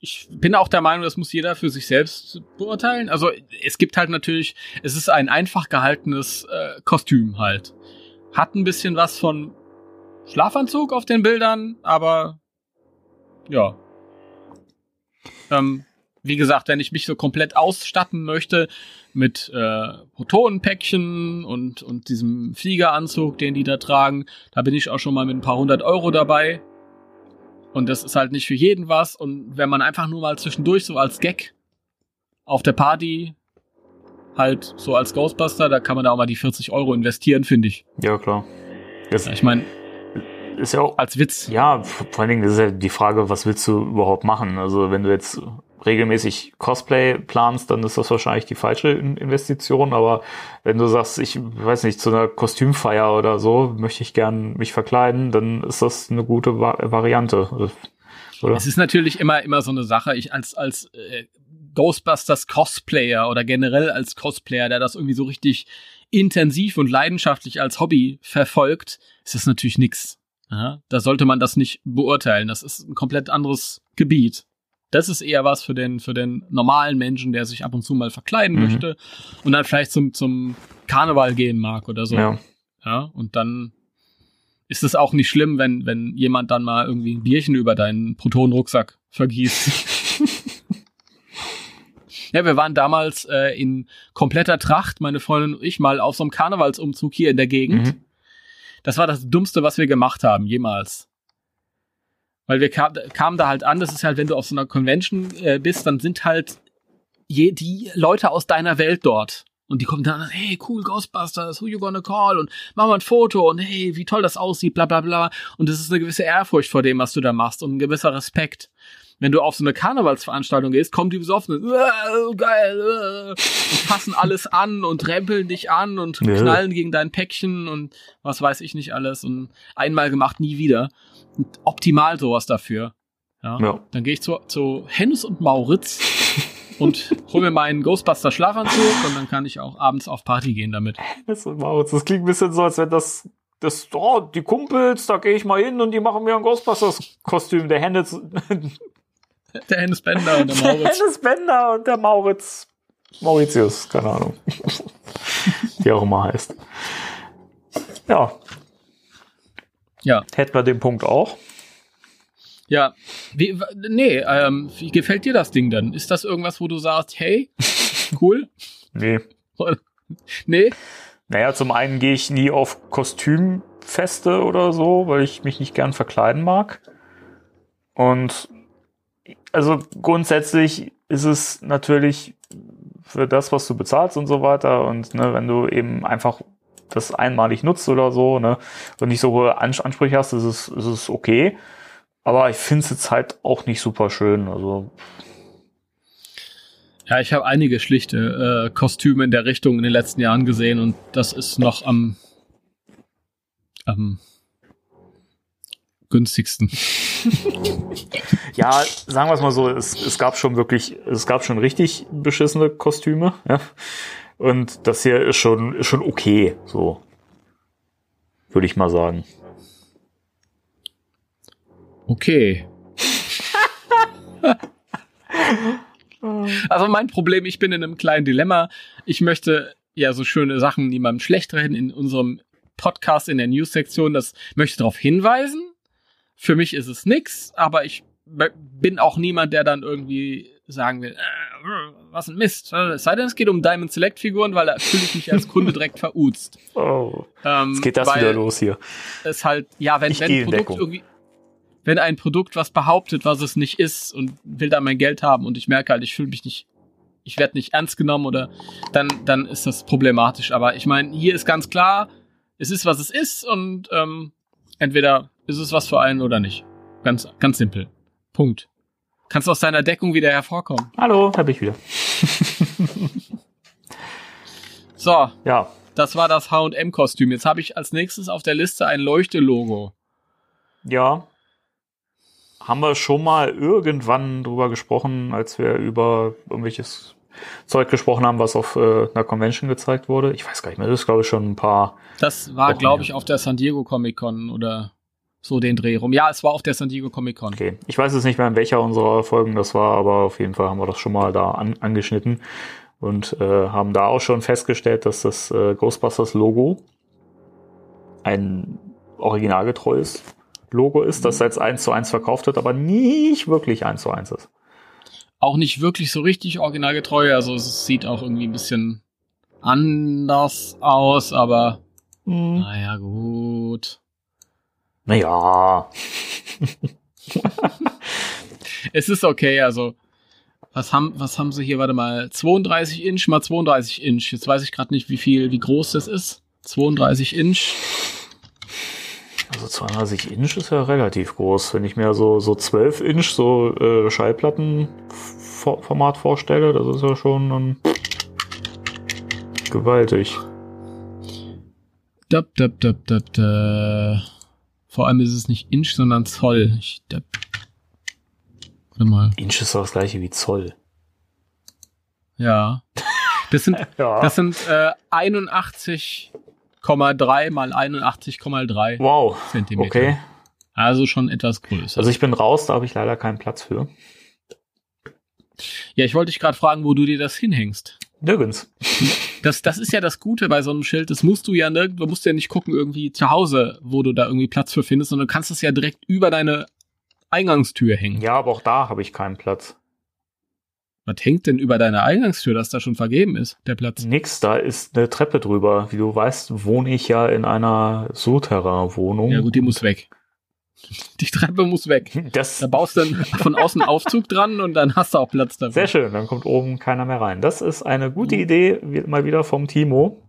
ich bin auch der Meinung, das muss jeder für sich selbst beurteilen. Also, es gibt halt natürlich, es ist ein einfach gehaltenes äh, Kostüm halt. Hat ein bisschen was von Schlafanzug auf den Bildern, aber ja. Ähm, wie gesagt, wenn ich mich so komplett ausstatten möchte mit äh, Protonenpäckchen und, und diesem Fliegeranzug, den die da tragen, da bin ich auch schon mal mit ein paar hundert Euro dabei. Und das ist halt nicht für jeden was. Und wenn man einfach nur mal zwischendurch so als Gag auf der Party halt so als Ghostbuster, da kann man da auch mal die 40 Euro investieren, finde ich. Ja, klar. Das Ich meine, ist ja auch, als Witz. ja, vor allen Dingen ist ja die Frage, was willst du überhaupt machen? Also, wenn du jetzt regelmäßig Cosplay planst, dann ist das wahrscheinlich die falsche In- Investition. Aber wenn du sagst, ich weiß nicht, zu einer Kostümfeier oder so, möchte ich gern mich verkleiden, dann ist das eine gute Va Variante. Oder? Es ist natürlich immer, immer so eine Sache. Ich als, als äh, Ghostbusters Cosplayer oder generell als Cosplayer, der das irgendwie so richtig intensiv und leidenschaftlich als Hobby verfolgt, ist das natürlich nix. Ja, da sollte man das nicht beurteilen. Das ist ein komplett anderes Gebiet. Das ist eher was für den, für den normalen Menschen, der sich ab und zu mal verkleiden Mhm. möchte und dann vielleicht zum, zum Karneval gehen mag oder so. Ja. Ja, und dann ist es auch nicht schlimm, wenn, wenn jemand dann mal irgendwie ein Bierchen über deinen Protonenrucksack vergießt. ja, wir waren damals äh, in kompletter Tracht, meine Freundin und ich, mal auf so einem Karnevalsumzug hier in der Gegend. Mhm. Das war das Dummste, was wir gemacht haben, jemals. Weil wir kam, kamen da halt an, das ist halt, wenn du auf so einer Convention äh, bist, dann sind halt je, die Leute aus deiner Welt dort. Und die kommen dann, an, hey, cool, Ghostbusters, who you gonna call? Und mach mal ein Foto und hey, wie toll das aussieht, bla bla bla. Und das ist eine gewisse Ehrfurcht vor dem, was du da machst und ein gewisser Respekt. Wenn du auf so eine Karnevalsveranstaltung gehst, kommen die besoffen, äh, geil, äh, und fassen alles an und rempeln dich an und Ja. knallen gegen dein Päckchen und was weiß ich nicht alles und einmal gemacht, nie wieder. Und optimal sowas dafür. Ja. Ja. Dann gehe ich zu, zu Hennes und Mauritz und hol mir meinen Ghostbuster Schlafanzug und dann kann ich auch abends auf Party gehen damit. Das, Maurits, das klingt ein bisschen so, als wenn das, das, oh, die Kumpels, da gehe ich mal hin und die machen mir ein Ghostbusters-Kostüm. Der Hennes, Der Hennes Bender und der Mauritz. Hennes Bender und der Mauritz. Mauritius, keine Ahnung. Wie auch immer heißt. Ja, Ja, hätten wir den Punkt auch. ja. Wie, nee, ähm, wie gefällt dir das Ding denn? Ist das irgendwas, wo du sagst, hey, cool? Nee. nee? Naja, zum einen gehe ich nie auf Kostümfeste oder so, weil ich mich nicht gern verkleiden mag. Und also grundsätzlich ist es natürlich für das, was du bezahlst und so weiter. Und ne, wenn du eben einfach das einmalig nutzt oder so, ne, und nicht so hohe Ans- Ansprüche hast, ist es, ist es okay. Aber ich finde es jetzt halt auch nicht super schön. Also, Ja, ich habe einige schlichte äh, Kostüme in der Richtung in den letzten Jahren gesehen und das ist noch am, am günstigsten. ja, sagen wir es mal so, es, es gab schon wirklich, es gab schon richtig beschissene Kostüme, ja. Und das hier ist schon, ist schon okay, so. Würde ich mal sagen. Okay. also mein Problem, ich bin in einem kleinen Dilemma. Ich möchte ja so schöne Sachen niemandem schlecht reden in unserem Podcast in der News-Sektion. Das möchte darauf hinweisen. Für mich ist es nix, aber ich bin auch niemand, der dann irgendwie sagen will, äh, was ein Mist. Es sei denn, es geht um Diamond Select Figuren, weil da fühle ich mich als Kunde direkt veruzt. Oh, Ähm, jetzt geht das wieder los hier. es halt, ja, wenn, Ich wenn ein in Produkt irgendwie, wenn ein Produkt was behauptet, was es nicht ist und will da mein Geld haben und ich merke halt, ich fühle mich nicht ich werde nicht ernst genommen oder dann, dann ist das problematisch. Aber ich meine, hier ist ganz klar, es ist, was es ist und ähm, entweder ist es was für einen oder nicht. Ganz, ganz simpel. Punkt. Kannst aus deiner Deckung wieder hervorkommen. Hallo, hab ich wieder. So, Ja, das war das H&M-Kostüm. Jetzt habe ich als nächstes auf der Liste ein Leuchte-Logo. ja. Haben wir schon mal irgendwann drüber gesprochen, als wir über irgendwelches Zeug gesprochen haben, was auf äh, einer Convention gezeigt wurde? Ich weiß gar nicht mehr, das ist glaube ich schon ein paar. Das war, glaube ich, auf der San Diego Comic Con oder so den Dreh rum. Ja, es war auf der San Diego Comic Con. Okay, ich weiß jetzt nicht mehr, in welcher unserer Folgen das war, aber auf jeden Fall haben wir das schon mal da an, angeschnitten und äh, haben da auch schon festgestellt, dass das äh, Ghostbusters Logo ein originalgetreues Logo ist, das als 1 zu 1 verkauft wird, aber nicht wirklich 1 zu 1 ist. Auch nicht wirklich so richtig originalgetreu. Also es sieht auch irgendwie ein bisschen anders aus, aber Hm. naja, gut. Naja, Es ist okay, also was haben, was haben sie hier? Warte mal, 32 Inch mal 32 Inch. Jetzt weiß ich gerade nicht, wie viel, wie groß das ist. 32 Inch. also 32 Inch ist ja relativ groß. Wenn ich mir so, so 12 Inch so äh, Schallplattenformat vorstelle, das ist ja schon dann gewaltig. Dab, dab, dab, dab, dab. Vor allem ist es nicht Inch, sondern Zoll. Ich, dab. Warte mal. Inch ist doch das gleiche wie Zoll. Ja. Das sind, Ja. das sind äh, 81,3 mal 81,3 wow. Zentimeter. Okay. Also schon etwas größer. Also ich bin raus, da habe ich leider keinen Platz für. ja, ich wollte dich gerade fragen, wo du dir das hinhängst. Nirgends. Das, das ist ja das Gute bei so einem Schild. Das musst du ja nirgendwo, musst du ja nicht gucken irgendwie zu Hause, wo du da irgendwie Platz für findest, sondern du kannst es ja direkt über deine Eingangstür hängen. Ja, aber auch da habe ich keinen Platz. Was hängt denn über deine Eingangstür, dass da schon vergeben ist, der Platz? Nix, da ist eine Treppe drüber. Wie du weißt, wohne ich ja in einer Souterrain-Wohnung. Ja gut, die muss weg. Die Treppe muss weg. Das Da baust du dann von außen Aufzug dran und dann hast du auch Platz dafür. sehr schön, dann kommt oben keiner mehr rein. Das ist eine gute Idee, mal wieder vom Timo.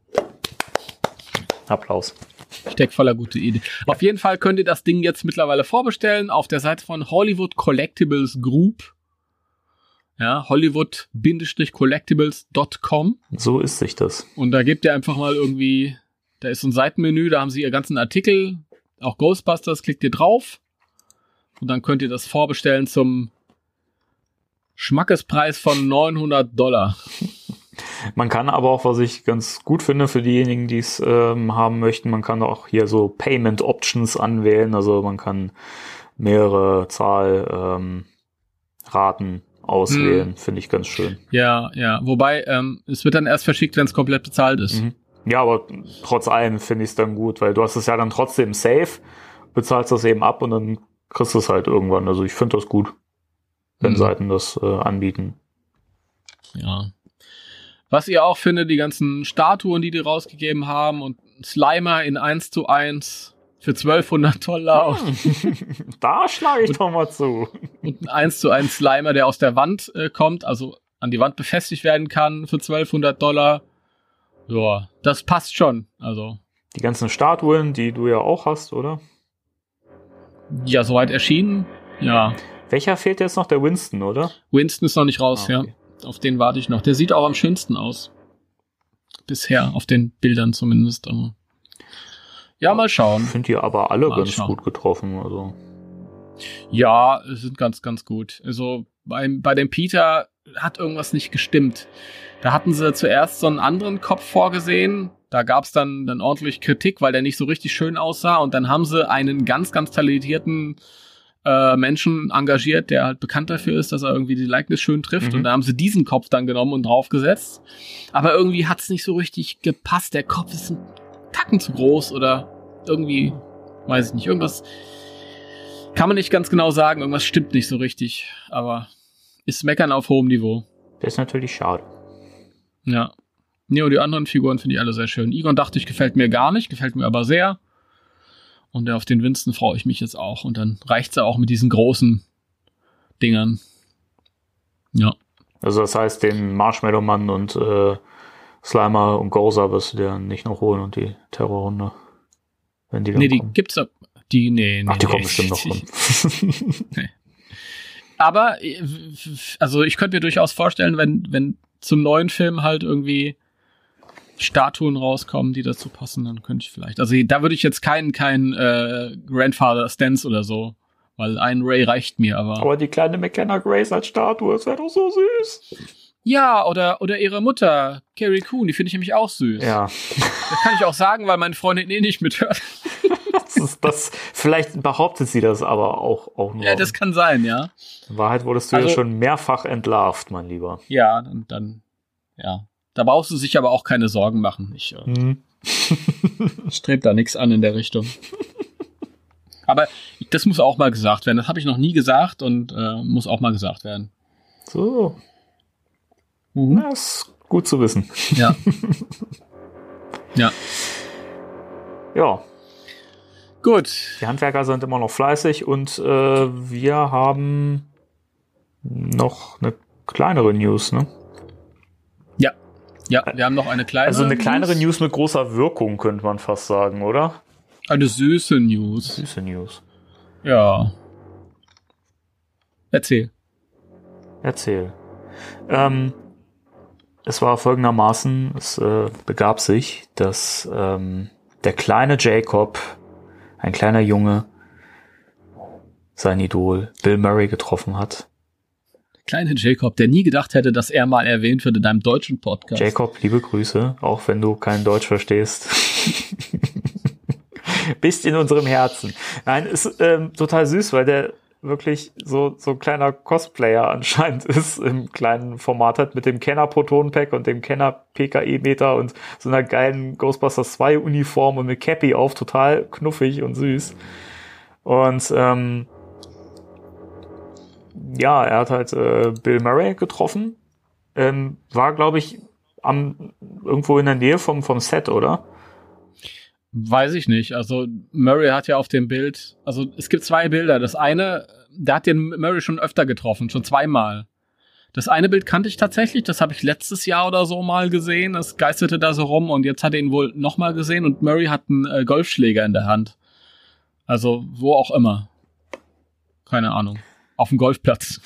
Applaus. Steck voller gute Idee. Auf jeden Fall könnt ihr das Ding jetzt mittlerweile vorbestellen auf der Seite von Hollywood Collectibles Group. Ja, Hollywood-collectibles.com. So ist sich das. Und da gebt ihr einfach mal irgendwie, da ist so ein Seitenmenü, da haben sie ihr ganzen Artikel, auch Ghostbusters, klickt ihr drauf. Und dann könnt ihr das vorbestellen zum Schmackespreis von 900 Dollar. Man kann aber auch, was ich ganz gut finde für diejenigen, die es ähm, haben möchten, man kann auch hier so Payment Options anwählen. Also man kann mehrere Zahl ähm, auswählen. Finde ich ganz schön. Ja, ja. Wobei, ähm, es wird dann erst verschickt, wenn es komplett bezahlt ist. Mhm. Ja, aber trotz allem finde ich es dann gut, weil du hast es ja dann trotzdem safe, bezahlst das eben ab und dann kriegst du es halt irgendwann. Also ich finde das gut, wenn Mhm. Seiten das äh, anbieten. Ja. Was ihr auch findet, die ganzen Statuen, die die rausgegeben haben und Slimer in 1 zu 1 für 1200 Dollar da schlage ich doch mal zu. und ein 1 zu 1 Slimer, der aus der Wand äh, kommt, also an die Wand befestigt werden kann für 1200 Dollar. Ja, das passt schon. Also, Die ganzen Statuen, die du ja auch hast, oder? ja, soweit erschienen. Ja, Welcher fehlt jetzt noch? Der Winston, oder? Winston ist noch nicht raus, Ah, okay. ja. Auf den warte ich noch. Der sieht auch am schönsten aus. Bisher, auf den Bildern zumindest. Aber ja, mal schauen. Finde die aber alle Mal ganz schauen. gut getroffen. Also Ja, es sind ganz, ganz gut. Also beim, bei dem Peter hat irgendwas nicht gestimmt. Da hatten sie zuerst so einen anderen Kopf vorgesehen. Da gab's dann, dann ordentlich Kritik, weil der nicht so richtig schön aussah. Und dann haben sie einen ganz, ganz talentierten äh, Menschen engagiert, der halt bekannt dafür ist, dass er irgendwie die Likeness schön trifft. Mhm. Und da haben sie diesen Kopf dann genommen und draufgesetzt. Aber irgendwie hat's nicht so richtig gepasst. Der Kopf ist ein Tacken zu groß oder irgendwie, weiß ich nicht, irgendwas kann man nicht ganz genau sagen, irgendwas stimmt nicht so richtig, aber ist Meckern auf hohem Niveau. das ist natürlich schade. Ja. Nee, und die anderen Figuren finde ich alle sehr schön. Egon dachte ich, gefällt mir gar nicht, gefällt mir aber sehr. Und auf den Winston freue ich mich jetzt auch. Und dann reicht's ja auch mit diesen großen Dingern. Ja. Also das heißt, den Marshmallow-Mann und äh, Slimer und Gozer wirst du dir nicht noch holen und die Terrorrunde. Wenn die Nee, die kommen. gibt's ab. Die, nee, nee. Ach, die nee. kommen bestimmt noch rum. Aber, äh, also ich könnte mir durchaus vorstellen, wenn, wenn zum neuen Film halt irgendwie Statuen rauskommen, die dazu passen, dann könnte ich vielleicht. Also da würde ich jetzt keinen, keinen äh, Grandfather Stance oder so, weil ein Ray reicht mir, aber. Aber die kleine McKenna Grace als Statue, das wäre doch so süß. Ja, oder, oder ihre Mutter, Carrie Coon, die finde ich nämlich auch süß. Ja, Das kann ich auch sagen, weil meine Freundin eh nicht mithört. Das ist das. Vielleicht behauptet sie das aber auch, auch nur. Ja, das kann sein, ja. In Wahrheit wurdest du ja Also- schon mehrfach entlarvt, mein Lieber. Ja, dann, dann, ja. Da brauchst du sich aber auch keine Sorgen machen. Ich äh, Hm. strebe da nichts an in der Richtung. Aber das muss auch mal gesagt werden. Das habe ich noch nie gesagt und äh, muss auch mal gesagt werden. So, Mhm. das ist gut zu wissen. Ja. ja. Ja, Gut. die Handwerker sind immer noch fleißig und äh, wir haben noch eine kleinere News, ne? Ja. Ja, wir haben noch eine kleine. Also eine kleinere News mit großer Wirkung, könnte man fast sagen, oder? Eine süße News. Süße News. Ja. Erzähl. Erzähl. Ähm, es war folgendermaßen, es äh, begab sich, dass ähm, der kleine Jacob, ein kleiner Junge, sein Idol Bill Murray getroffen hat. Kleine Jacob, der nie gedacht hätte, dass er mal erwähnt wird in einem deutschen Podcast. Jacob, liebe Grüße, auch wenn du kein Deutsch verstehst. Bist in unserem Herzen. Nein, ist ähm, total süß, weil der wirklich so so ein kleiner Cosplayer anscheinend ist im kleinen Format hat mit dem Kenner Proton Pack und dem Kenner PKE Meter und so einer geilen Ghostbusters 2 Uniform und mit Cappy auf, total knuffig und süß. Und ähm, ja, er hat halt äh, Bill Murray getroffen. Ähm, war, glaube ich, am irgendwo in der Nähe vom, vom Set, oder? Weiß ich nicht. Also Murray hat ja auf dem Bild, also es gibt zwei Bilder. Das eine, der hat den Murray schon öfter getroffen, schon zweimal. Das eine Bild kannte ich tatsächlich, das habe ich letztes Jahr oder so mal gesehen. Das geisterte da so rum und jetzt hat er ihn wohl nochmal gesehen und Murray hat einen äh, Golfschläger in der Hand. Also wo auch immer. Keine Ahnung. Auf dem Golfplatz.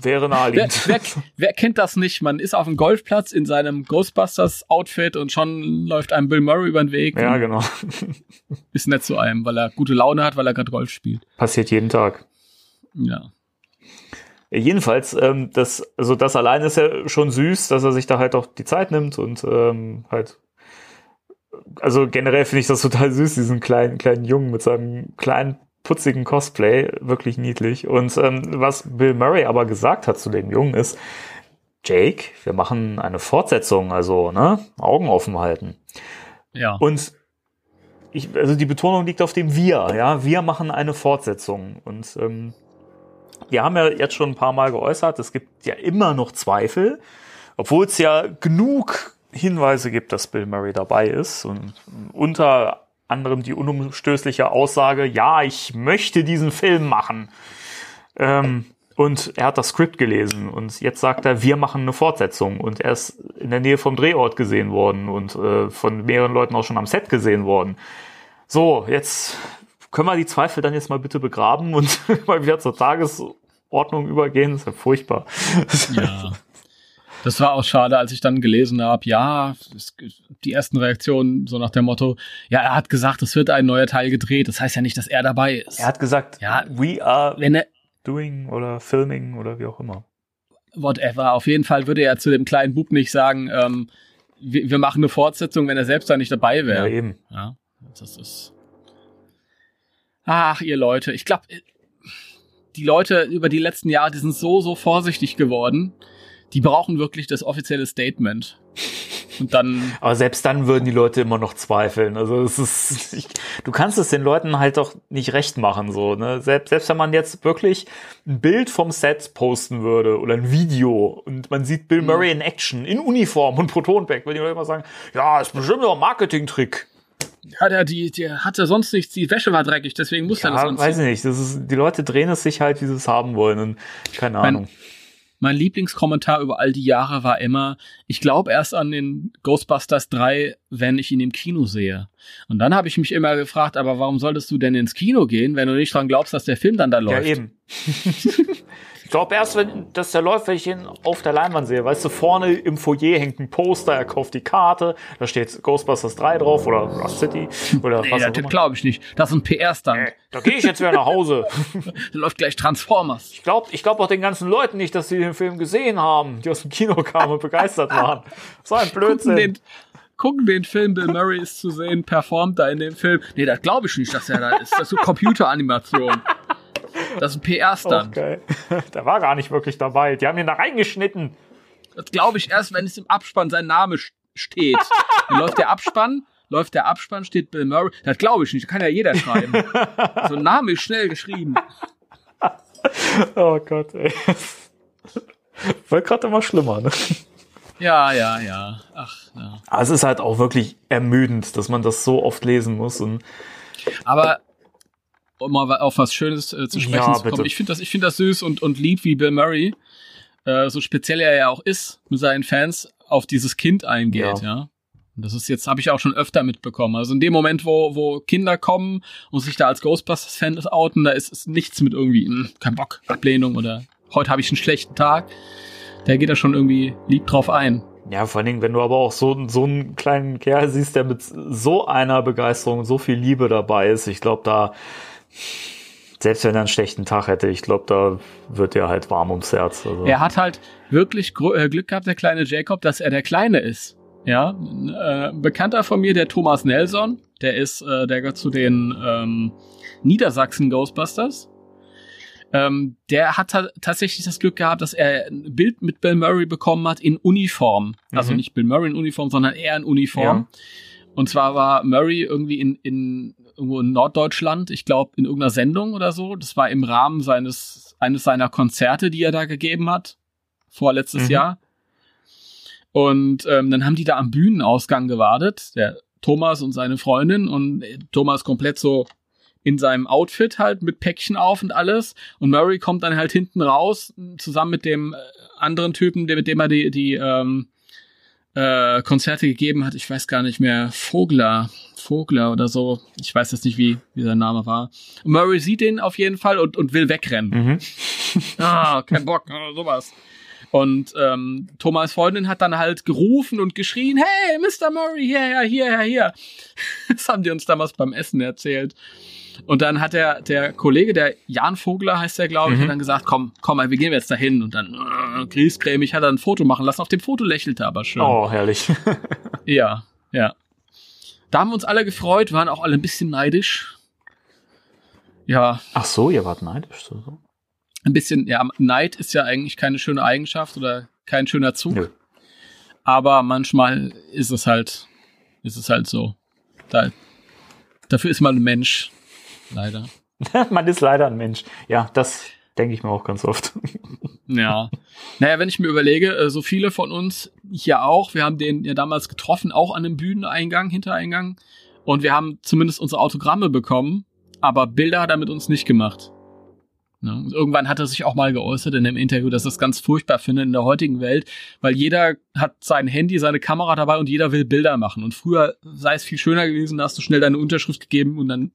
Wäre Wer, naheliegend. wer, wer kennt das nicht? Man ist auf dem Golfplatz in seinem Ghostbusters-Outfit und schon läuft einem Bill Murray über den Weg. ja, genau. ist nett zu einem, weil er gute Laune hat, weil er gerade Golf spielt. Passiert jeden Tag. Ja. Ja, jedenfalls, ähm, das, also das allein ist ja schon süß, dass er sich da halt auch die Zeit nimmt und ähm, halt. Also generell finde ich das total süß, diesen kleinen, kleinen Jungen mit seinem kleinen, putzigen Cosplay. Wirklich niedlich. Und ähm, was Bill Murray aber gesagt hat zu dem Jungen ist, Jake, wir machen eine Fortsetzung, also, ne, Augen offen halten. Ja. Und ich, also die Betonung liegt auf dem Wir, ja. Wir machen eine Fortsetzung. Und ähm, wir haben ja jetzt schon ein paar Mal geäußert, es gibt ja immer noch Zweifel, obwohl es ja genug Hinweise gibt, dass Bill Murray dabei ist. Und unter anderem die unumstößliche Aussage, ja, ich möchte diesen Film machen. Ähm, und er hat das Skript gelesen und jetzt sagt er, wir machen eine Fortsetzung und er ist in der Nähe vom Drehort gesehen worden und äh, von mehreren Leuten auch schon am Set gesehen worden. So, jetzt können wir die Zweifel dann jetzt mal bitte begraben und mal wieder zur Tagesordnung übergehen. Das ist ja furchtbar. ja. Das war auch schade, als ich dann gelesen habe, ja, es, die ersten Reaktionen so nach dem Motto, ja, er hat gesagt, es wird ein neuer Teil gedreht. Das heißt ja nicht, dass er dabei ist. Er hat gesagt, Ja. we are Wenn er, doing oder filming oder wie auch immer. whatever, auf jeden Fall würde er zu dem kleinen Bub nicht sagen, ähm, wir, wir machen eine Fortsetzung, wenn er selbst da nicht dabei Ja, wäre. eben. Ja, das ist. Ach, ihr Leute, ich glaube, die Leute über die letzten Jahre, die sind so, so vorsichtig geworden. Die brauchen wirklich das offizielle Statement. Und dann, Aber selbst dann würden die Leute immer noch zweifeln. Also es ist, ich, du kannst es den Leuten halt doch nicht recht machen, so, ne? Selbst, selbst wenn man jetzt wirklich ein Bild vom Set posten würde oder ein Video und man sieht Bill Murray in Action, in Uniform und Protonpack, würden die Leute immer sagen, ja, ist bestimmt doch ein Marketing-Trick. hat er die, der hatte sonst nichts, die Wäsche war dreckig, deswegen musste er das Ja, anziehen. weiß ich nicht. Das ist, die Leute drehen es sich halt, wie sie es haben wollen und keine Ahnung. mein Lieblingskommentar über all die Jahre war immer, ich glaube erst an den Ghostbusters 3, wenn ich ihn im Kino sehe. Und dann habe ich mich immer gefragt, aber warum solltest du denn ins Kino gehen, wenn du nicht dran glaubst, dass der Film dann da läuft? Ja, eben. ich glaube erst, wenn dass der läuft, wenn ich ihn auf der Leinwand sehe. Weißt du, vorne im Foyer hängt ein Poster, er kauft die Karte, da steht Ghostbusters 3 drauf oder Rust City oder Nee, was auch das immer. glaube ich nicht. Das ist ein PR-Stand. Äh, Da gehe ich jetzt wieder nach Hause. Da läuft gleich Transformers. Ich glaube ich glaub auch den ganzen Leuten nicht, dass sie den Film gesehen haben, die aus dem Kino kamen und begeistert waren. So ein Gucken Blödsinn. den, gucken den Film, Bill Murray ist zu sehen, performt da in dem Film. Nee, das glaube ich nicht, dass er da ist. Das ist so Computeranimation. Das ist ein PR-Stand. Okay. Der war gar nicht wirklich dabei. Die haben ihn da reingeschnitten. Das glaube ich erst, wenn es im Abspann sein Name st- steht. Dann läuft der Abspann, läuft der Abspann, steht Bill Murray. Das glaube ich nicht, das kann ja jeder schreiben. So ein Name ist schnell geschrieben. Oh Gott, ey. Wird gerade immer schlimmer, ne? Ja, ja, ja. Ach, ja. Aber es ist halt auch wirklich ermüdend, dass man das so oft lesen muss. Und Aber um mal auf was Schönes äh, zu sprechen Ja, zu kommen. bitte. Ich finde das, ich finde das süß und, und lieb, wie Bill Murray, äh, so speziell er ja auch ist, mit seinen Fans auf dieses Kind eingeht, ja. Ja. Und Das ist jetzt, habe ich auch schon öfter mitbekommen. Also in dem Moment, wo, wo Kinder kommen und sich da als Ghostbusters-Fan outen, da ist, ist nichts mit irgendwie, hm, kein Bock, Ablehnung oder heute habe ich einen schlechten Tag. Der geht da schon irgendwie lieb drauf ein. ja, vor allen Dingen, wenn du aber auch so, so einen kleinen Kerl siehst, der mit so einer Begeisterung, so viel Liebe dabei ist, ich glaube, da, selbst wenn er einen schlechten Tag hätte, ich glaube, da wird er halt warm ums Herz. Also. Er hat halt wirklich äh, Glück gehabt, der kleine Jacob, dass er der Kleine ist. Ja, ein äh, Bekannter von mir, der Thomas Nelson, der ist, äh, der gehört zu den ähm, Niedersachsen Ghostbusters. Ähm, der hat ta tatsächlich das Glück gehabt, dass er ein Bild mit Bill Murray bekommen hat in Uniform. Also Mhm. nicht Bill Murray in Uniform, sondern er in Uniform. Und zwar war Murray irgendwie in, in irgendwo in Norddeutschland, ich glaube in irgendeiner Sendung oder so. Das war im Rahmen seines eines seiner Konzerte, die er da gegeben hat, vorletztes Mhm. Jahr. Und ähm, dann haben die da am Bühnenausgang gewartet, der Thomas und seine Freundin und äh, Thomas komplett so in seinem Outfit halt mit Päckchen auf und alles und Murray kommt dann halt hinten raus zusammen mit dem äh, anderen Typen, mit dem er die die ähm, äh, Konzerte gegeben hat. Ich weiß gar nicht mehr Vogler, Vogler oder so. Ich weiß jetzt nicht wie wie sein Name war. Murray sieht den auf jeden Fall und und will wegrennen. Mhm. Ah, kein Bock, ah, sowas. Und ähm, Thomas Freundin hat dann halt gerufen und geschrien, hey, Mr. Murray, hierher, hierher, hier. Das haben die uns damals beim Essen erzählt. Und dann hat der, der Kollege, der Jan Vogler heißt der, glaube ich, Mhm. hat dann gesagt, komm, komm, wir gehen jetzt dahin. Und dann, äh, griesgrämig, hat er ein Foto machen lassen. Auf dem Foto lächelte er aber schön. Oh, herrlich. Ja, ja. Da haben wir uns alle gefreut, waren auch alle ein bisschen neidisch. Ja, Ach so, ihr wart neidisch. So, so. ein bisschen, ja, Neid ist ja eigentlich keine schöne Eigenschaft oder kein schöner Zug. Nö. Aber manchmal ist es halt, ist es halt so. Da, dafür ist man ein Mensch. Leider. Man ist leider ein Mensch. Ja, das denke ich mir auch ganz oft. Ja. Naja, wenn ich mir überlege, äh, so viele von uns hier auch, wir haben den ja damals getroffen, auch an einem Bühneneingang, Hintereingang. Und wir haben zumindest unsere Autogramme bekommen, aber Bilder hat er mit uns nicht gemacht. Und irgendwann hat er sich auch mal geäußert in einem Interview, dass er es ganz furchtbar findet in der heutigen Welt, weil jeder hat sein Handy, seine Kamera dabei und jeder will Bilder machen. Und früher sei es viel schöner gewesen, da hast du schnell deine Unterschrift gegeben und dann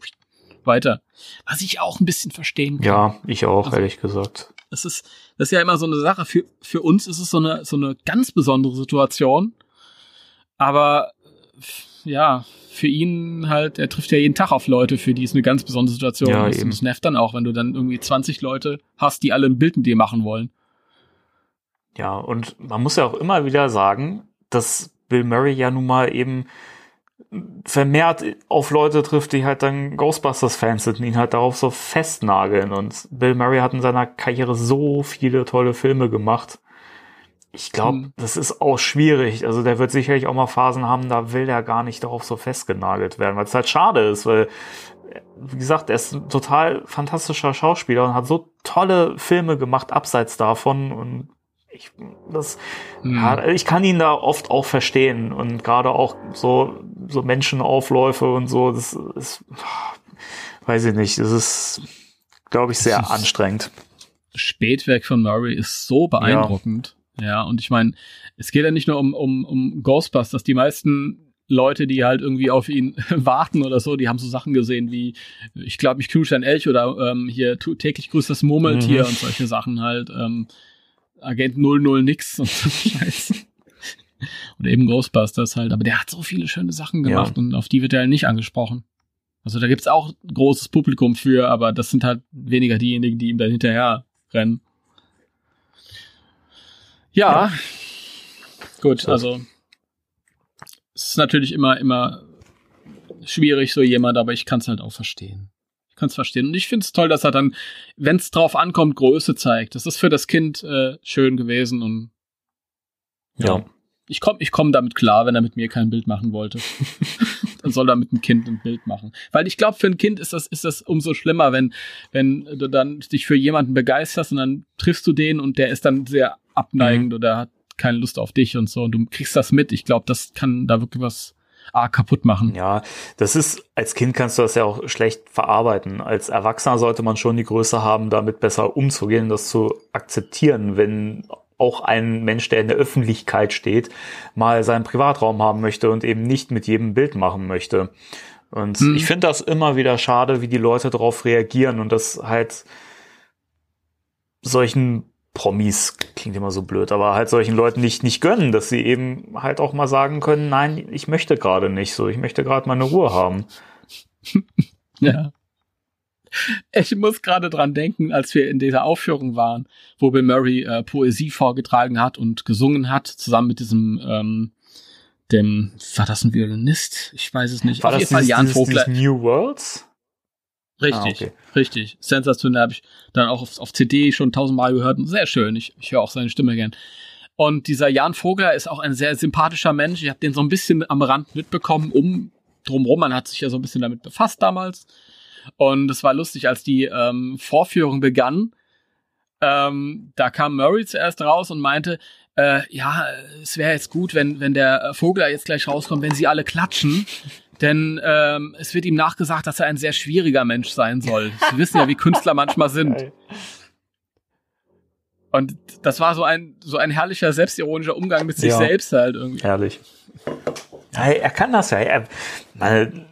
weiter. Was ich auch ein bisschen verstehen kann. Ja, ich auch, Also- ehrlich gesagt. Das ist, das ist ja immer so eine Sache. Für, für uns ist es so eine, so eine ganz besondere Situation. Aber ja, für ihn halt, er trifft ja jeden Tag auf Leute, für die es eine ganz besondere Situation Ja, ist. eben. Und das nervt dann auch, wenn du dann irgendwie 20 Leute hast, die alle ein Bild mit dir machen wollen. Ja, und man muss ja auch immer wieder sagen, dass Bill Murray ja nun mal eben vermehrt auf Leute trifft, die halt dann Ghostbusters-Fans sind und ihn halt darauf so festnageln. Und Bill Murray hat in seiner Karriere so viele tolle Filme gemacht. Ich glaube, Hm. das ist auch schwierig. Also der wird sicherlich auch mal Phasen haben, da will er gar nicht darauf so festgenagelt werden, weil es halt schade ist, weil, wie gesagt, er ist ein total fantastischer Schauspieler und hat so tolle Filme gemacht, abseits davon. Und ich, das, Hm. ja, ich kann ihn da oft auch verstehen und gerade auch so, so Menschenaufläufe und so, das ist, weiß ich nicht, das ist, glaube ich, sehr anstrengend. Spätwerk von Murray ist so beeindruckend. Ja, ja und ich meine, es geht ja nicht nur um, um, um Ghostbusters. Die meisten Leute, die halt irgendwie auf ihn warten oder so, die haben so Sachen gesehen wie, ich glaube, ich knusche ein Elch oder ähm, hier täglich grüßt das Murmeltier mhm. und solche Sachen halt. Ähm, Agent 00 nix und so Scheiß. oder eben Ghostbusters halt. Aber der hat so viele schöne Sachen gemacht ja. und auf die wird er halt nicht angesprochen. Also da gibt's auch großes Publikum für, aber das sind halt weniger diejenigen, die ihm dann hinterher rennen. Ja, ja. gut, also es ist natürlich immer, immer schwierig, so jemand, aber ich kann es halt auch verstehen. Kann es verstehen. Und ich finde es toll, dass er dann, wenn es drauf ankommt, Größe zeigt. Das ist für das Kind äh, schön gewesen und ja. ja. Ich komme ich komm damit klar, wenn er mit mir kein Bild machen wollte. dann soll er mit dem Kind ein Bild machen. Weil ich glaube, für ein Kind ist das, ist das umso schlimmer, wenn, wenn du dann dich für jemanden begeisterst und dann triffst du den und der ist dann sehr abneigend mhm. oder hat keine Lust auf dich und so und du kriegst das mit. Ich glaube, das kann da wirklich was A kaputt machen. Ja, das ist, als Kind kannst du das ja auch schlecht verarbeiten. Als Erwachsener sollte man schon die Größe haben, damit besser umzugehen, das zu akzeptieren, wenn auch ein Mensch, der in der Öffentlichkeit steht, mal seinen Privatraum haben möchte und eben nicht mit jedem Bild machen möchte. Und hm. ich finde das immer wieder schade, wie die Leute darauf reagieren und das halt solchen Promis klingt immer so blöd, aber halt solchen Leuten nicht, nicht gönnen, dass sie eben halt auch mal sagen können, nein, ich möchte gerade nicht so, ich möchte gerade meine Ruhe haben. ja. Ich muss gerade dran denken, als wir in dieser Aufführung waren, wo Bill Murray äh, Poesie vorgetragen hat und gesungen hat, zusammen mit diesem, ähm, dem, war das ein Violinist? Ich weiß es nicht. War Auf das jeden Fall Jan Vogler. New Worlds? Richtig, ah, okay. richtig. Sensationell habe ich dann auch auf, auf CD schon tausendmal gehört. Sehr schön. Ich, ich höre auch seine Stimme gern. Und dieser Jan Vogler ist auch ein sehr sympathischer Mensch. Ich habe den so ein bisschen am Rand mitbekommen, um drumrum. Man hat sich ja so ein bisschen damit befasst damals. Und es war lustig, als die ähm, Vorführung begann. Ähm, da kam Murray zuerst raus und meinte, äh, ja, es wäre jetzt gut, wenn, wenn der Vogler jetzt gleich rauskommt, wenn sie alle klatschen. Denn ähm, es wird ihm nachgesagt, dass er ein sehr schwieriger Mensch sein soll. Sie wissen ja, wie Künstler manchmal sind. Und das war so ein, so ein herrlicher, selbstironischer Umgang mit sich ja, selbst halt irgendwie. Herrlich. Er kann das ja. Er, meine,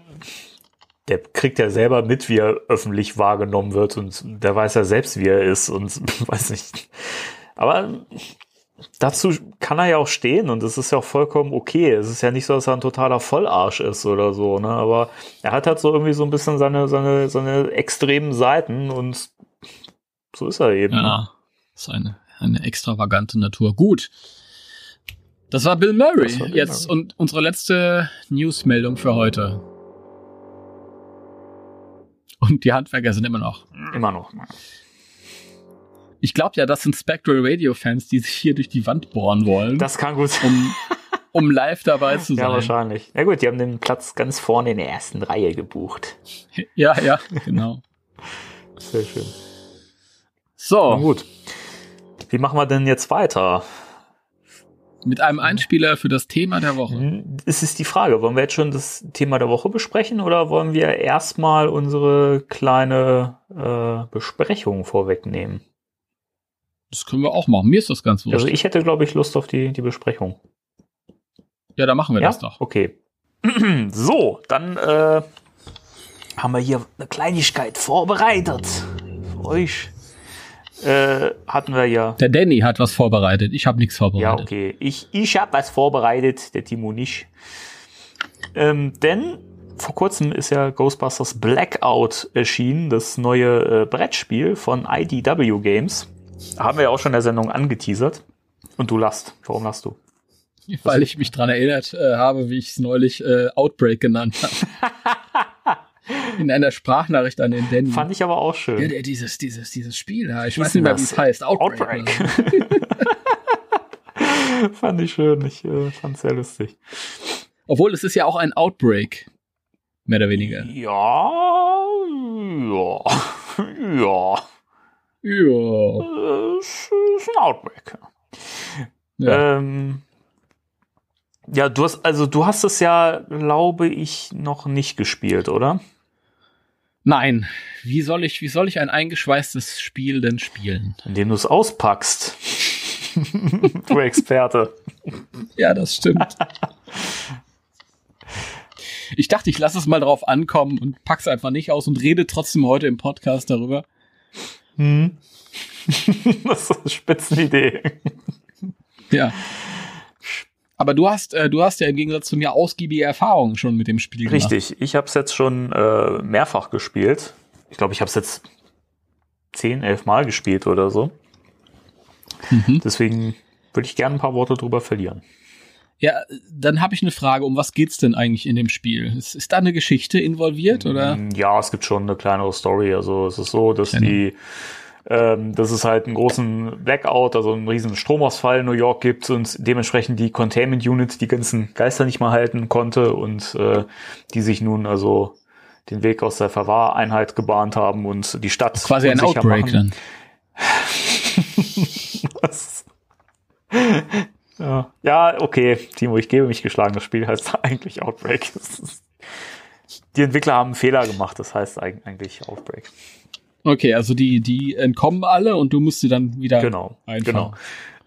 der kriegt ja selber mit, wie er öffentlich wahrgenommen wird und der weiß ja selbst, wie er ist und weiß nicht. Aber dazu kann er ja auch stehen und das ist ja auch vollkommen okay. Es ist ja nicht so, dass er ein totaler Vollarsch ist oder so, ne? Aber er hat halt so irgendwie so ein bisschen seine, seine, seine extremen Seiten und so ist er eben. Ja, ist eine, eine extravagante Natur. Gut. Das war Bill Murray. War Bill Jetzt Murray. und unsere letzte Newsmeldung für heute. Und die Handwerker sind immer noch. Immer noch ich glaube ja, das sind Spectral Radio Fans, die sich hier durch die Wand bohren wollen. Das kann gut sein. Um, um live dabei zu sein. Ja, wahrscheinlich. Ja gut, die haben den Platz ganz vorne in der ersten Reihe gebucht. Ja, ja, genau. Sehr schön. So. Na gut. Wie machen wir denn jetzt weiter? Mit einem Einspieler für das Thema der Woche. Es ist die Frage, wollen wir jetzt schon das Thema der Woche besprechen oder wollen wir erstmal unsere kleine äh, Besprechung vorwegnehmen? Das können wir auch machen. Mir ist das ganz wurscht. Also ich hätte, glaube ich, Lust auf die, die Besprechung. Ja, dann machen wir ja? das doch. Okay. so, dann äh, haben wir hier eine Kleinigkeit vorbereitet. Für euch äh, hatten wir ja. Der Danny hat was vorbereitet. Ich habe nichts vorbereitet. Ja, okay. Ich, ich habe was vorbereitet, der Timo nicht. Ähm, denn vor kurzem ist ja Ghostbusters Blackout erschienen, das neue äh, Brettspiel von IDW Games. Haben wir ja auch schon in der Sendung angeteasert. Und du lachst. Warum lachst du? Weil ich mich dran erinnert äh, habe, wie ich es neulich äh, Outbreak genannt habe. in einer Sprachnachricht an den Danny. Fand ich aber auch schön. Ja, der, dieses, dieses, dieses Spiel, ja. ich weiß nicht mehr, wie es heißt. Outbreak. Outbreak. fand ich schön. Ich äh, fand es sehr lustig. Obwohl, es ist ja auch ein Outbreak. Mehr oder weniger. Ja, ja, ja. Ja. Das ist ein Outbreak. Ja. Ähm, ja, du hast, also du hast es ja, glaube ich, noch nicht gespielt, oder? Nein. Wie soll ich, wie soll ich ein eingeschweißtes Spiel denn spielen? Indem du es auspackst. du Experte. Ja, das stimmt. Ich dachte, ich lasse es mal drauf ankommen und pack's einfach nicht aus und rede trotzdem heute im Podcast darüber. Hm. das ist eine Spitzenidee. Ja. Aber du hast, äh, du hast ja im Gegensatz zu mir ausgiebige Erfahrungen schon mit dem Spiel gemacht. Richtig, ich habe es jetzt schon äh, mehrfach gespielt. Ich glaube, ich habe es jetzt zehn, elf Mal gespielt oder so. Mhm. Deswegen würde ich gerne ein paar Worte drüber verlieren. Ja, dann habe ich eine Frage, um was geht's denn eigentlich in dem Spiel? Ist, ist da eine Geschichte involviert oder? Mm, ja, es gibt schon eine kleinere Story. Also es ist so, dass die ähm, dass es halt einen großen Blackout, also einen riesen Stromausfall in New York gibt und dementsprechend die Containment Unit die ganzen Geister nicht mehr halten konnte und äh, die sich nun also den Weg aus der Verwahreinheit gebahnt haben und die Stadt quasi ein Outbreak machen. dann. ja. ja, okay, Timo, ich gebe mich geschlagen. Das Spiel heißt eigentlich Outbreak. Die Entwickler haben einen Fehler gemacht, das heißt eigentlich Outbreak. Okay, also die, die entkommen alle und du musst sie dann wieder genau, einfangen. Genau.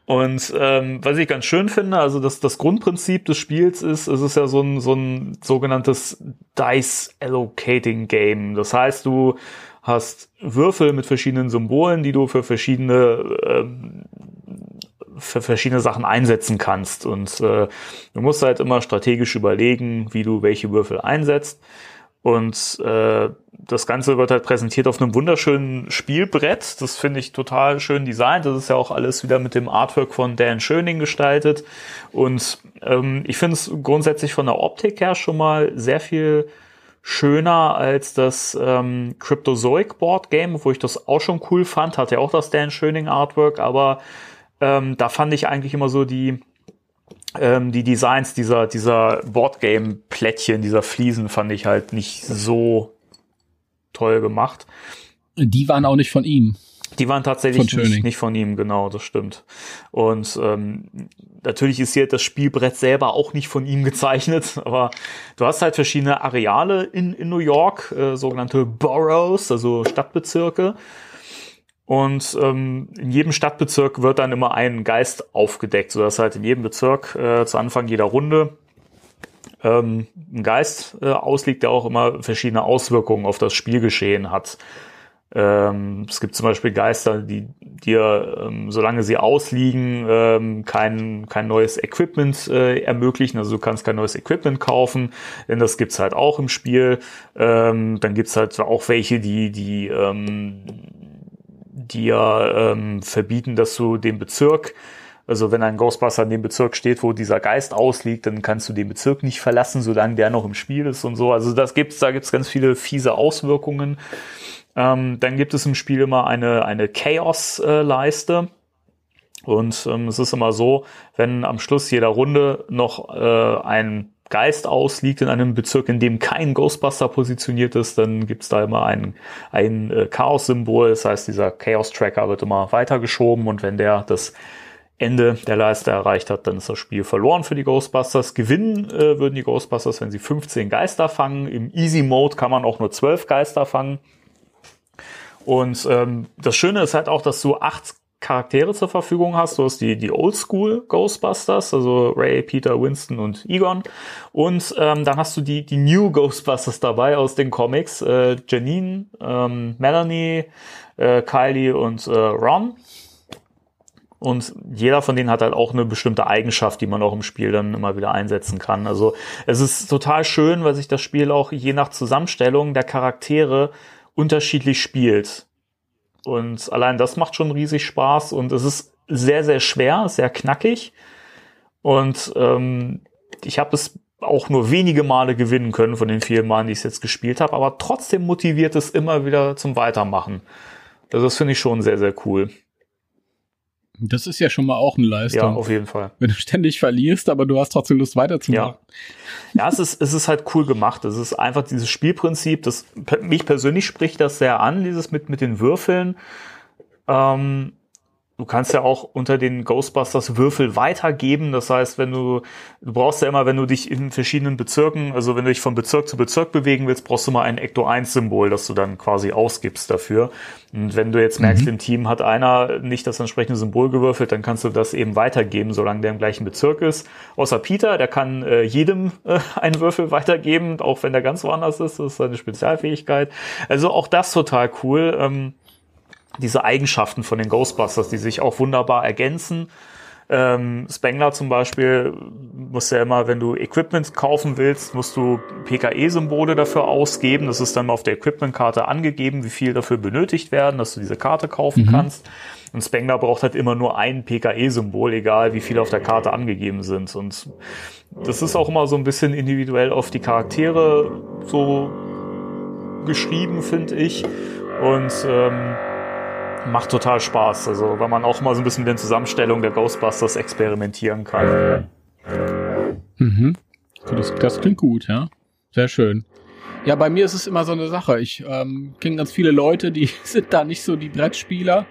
Und ähm, was ich ganz schön finde, also das, das Grundprinzip des Spiels ist, es ist ja so ein, so ein sogenanntes Dice Allocating Game. Das heißt, du hast Würfel mit verschiedenen Symbolen, die du für verschiedene ähm, für verschiedene Sachen einsetzen kannst. Und äh, du musst halt immer strategisch überlegen, wie du welche Würfel einsetzt. Und äh, das Ganze wird halt präsentiert auf einem wunderschönen Spielbrett. Das finde ich total schön designt. Das ist ja auch alles wieder mit dem Artwork von Dan Schöning gestaltet. Und ähm, ich finde es grundsätzlich von der Optik her schon mal sehr viel schöner als das ähm, Cryptozoic Board Game, wo ich das auch schon cool fand. Hat ja auch das Dan Schöning Artwork, aber ähm, da fand ich eigentlich immer so die ähm, die Designs dieser, dieser Boardgame-Plättchen, dieser Fliesen fand ich halt nicht so toll gemacht. Die waren auch nicht von ihm. Die waren tatsächlich von nicht, nicht, von ihm, genau, das stimmt. Und ähm, natürlich ist hier das Spielbrett selber auch nicht von ihm gezeichnet, aber du hast halt verschiedene Areale in, in New York, äh, sogenannte Boroughs, also Stadtbezirke. Und ähm, in jedem Stadtbezirk wird dann immer ein Geist aufgedeckt, sodass halt in jedem Bezirk äh, zu Anfang jeder Runde ähm, ein Geist äh, ausliegt, der auch immer verschiedene Auswirkungen auf das Spielgeschehen hat. Ähm, es gibt zum Beispiel Geister, die dir, ähm, solange sie ausliegen, ähm, kein, kein neues Equipment äh, ermöglichen. Also du kannst kein neues Equipment kaufen, denn das gibt's halt auch im Spiel. Ähm, dann gibt's halt auch welche, die, die ähm, dir ähm, verbieten, dass du den Bezirk, also wenn ein Ghostbuster in dem Bezirk steht, wo dieser Geist ausliegt, dann kannst du den Bezirk nicht verlassen, solange der noch im Spiel ist und so. Also das gibt's, da gibt's ganz viele fiese Auswirkungen. Ähm, dann gibt es im Spiel immer eine, eine Chaos-Leiste. Und ähm, es ist immer so, wenn am Schluss jeder Runde noch äh, ein Geist ausliegt in einem Bezirk, in dem kein Ghostbuster positioniert ist, dann gibt's da immer ein, ein äh, Chaos-Symbol. Das heißt, dieser Chaos-Tracker wird immer weitergeschoben und wenn der das Ende der Leiste erreicht hat, dann ist das Spiel verloren für die Ghostbusters. Gewinnen äh, würden die Ghostbusters, wenn sie 15 Geister fangen. Im Easy Mode kann man auch nur 12 Geister fangen. Und ähm, das Schöne ist halt auch, dass du acht Charaktere zur Verfügung hast. Du hast die, die Oldschool Ghostbusters, also Ray, Peter, Winston und Egon. Und ähm, dann hast du die, die New Ghostbusters dabei aus den Comics. Äh, Janine, ähm, Melanie, äh, Kylie und äh, Ron. Und jeder von denen hat halt auch eine bestimmte Eigenschaft, die man auch im Spiel dann immer wieder einsetzen kann. Also es ist total schön, weil sich das Spiel auch je nach Zusammenstellung der Charaktere unterschiedlich spielt. Und allein das macht schon riesig Spaß und es ist sehr, sehr schwer, sehr knackig. Und ähm, ich habe es auch nur wenige Male gewinnen können von den vielen Malen, die ich jetzt gespielt habe, aber trotzdem motiviert es immer wieder zum Weitermachen. Also das finde ich schon sehr, sehr cool. Das ist ja schon mal auch eine Leistung. Ja, auf jeden Fall. Wenn du ständig verlierst, aber du hast trotzdem Lust weiterzumachen. Ja, ja es, ist, es ist halt cool gemacht. Es ist einfach dieses Spielprinzip, das mich persönlich spricht das sehr an, dieses mit, mit den Würfeln. Ähm, du kannst ja auch unter den Ghostbusters Würfel weitergeben. Das heißt, wenn du, du brauchst ja immer, wenn du dich in verschiedenen Bezirken, also wenn du dich von Bezirk zu Bezirk bewegen willst, brauchst du mal ein Ecto 1 Symbol, das du dann quasi ausgibst dafür. Und wenn du jetzt merkst, mhm. im Team hat einer nicht das entsprechende Symbol gewürfelt, dann kannst du das eben weitergeben, solange der im gleichen Bezirk ist. Außer Peter, der kann äh, jedem äh, einen Würfel weitergeben, auch wenn der ganz woanders ist. Das ist seine Spezialfähigkeit. Also auch das total cool. Ähm, diese Eigenschaften von den Ghostbusters, die sich auch wunderbar ergänzen. Ähm, Spengler zum Beispiel muss ja immer, wenn du Equipment kaufen willst, musst du PKE-Symbole dafür ausgeben. Das ist dann auf der Equipment-Karte angegeben, wie viel dafür benötigt werden, dass du diese Karte kaufen mhm. kannst. Und Spengler braucht halt immer nur ein PKE-Symbol, egal wie viele auf der Karte angegeben sind. Und das ist auch immer so ein bisschen individuell auf die Charaktere so geschrieben, finde ich. Und ähm, macht total Spaß. Also, weil man auch mal so ein bisschen mit den Zusammenstellungen der Ghostbusters experimentieren kann. Mhm. Das, das klingt gut, ja. Sehr schön. Ja, bei mir ist es immer so eine Sache. Ich ähm, kenne ganz viele Leute, die sind da nicht so die Brettspieler.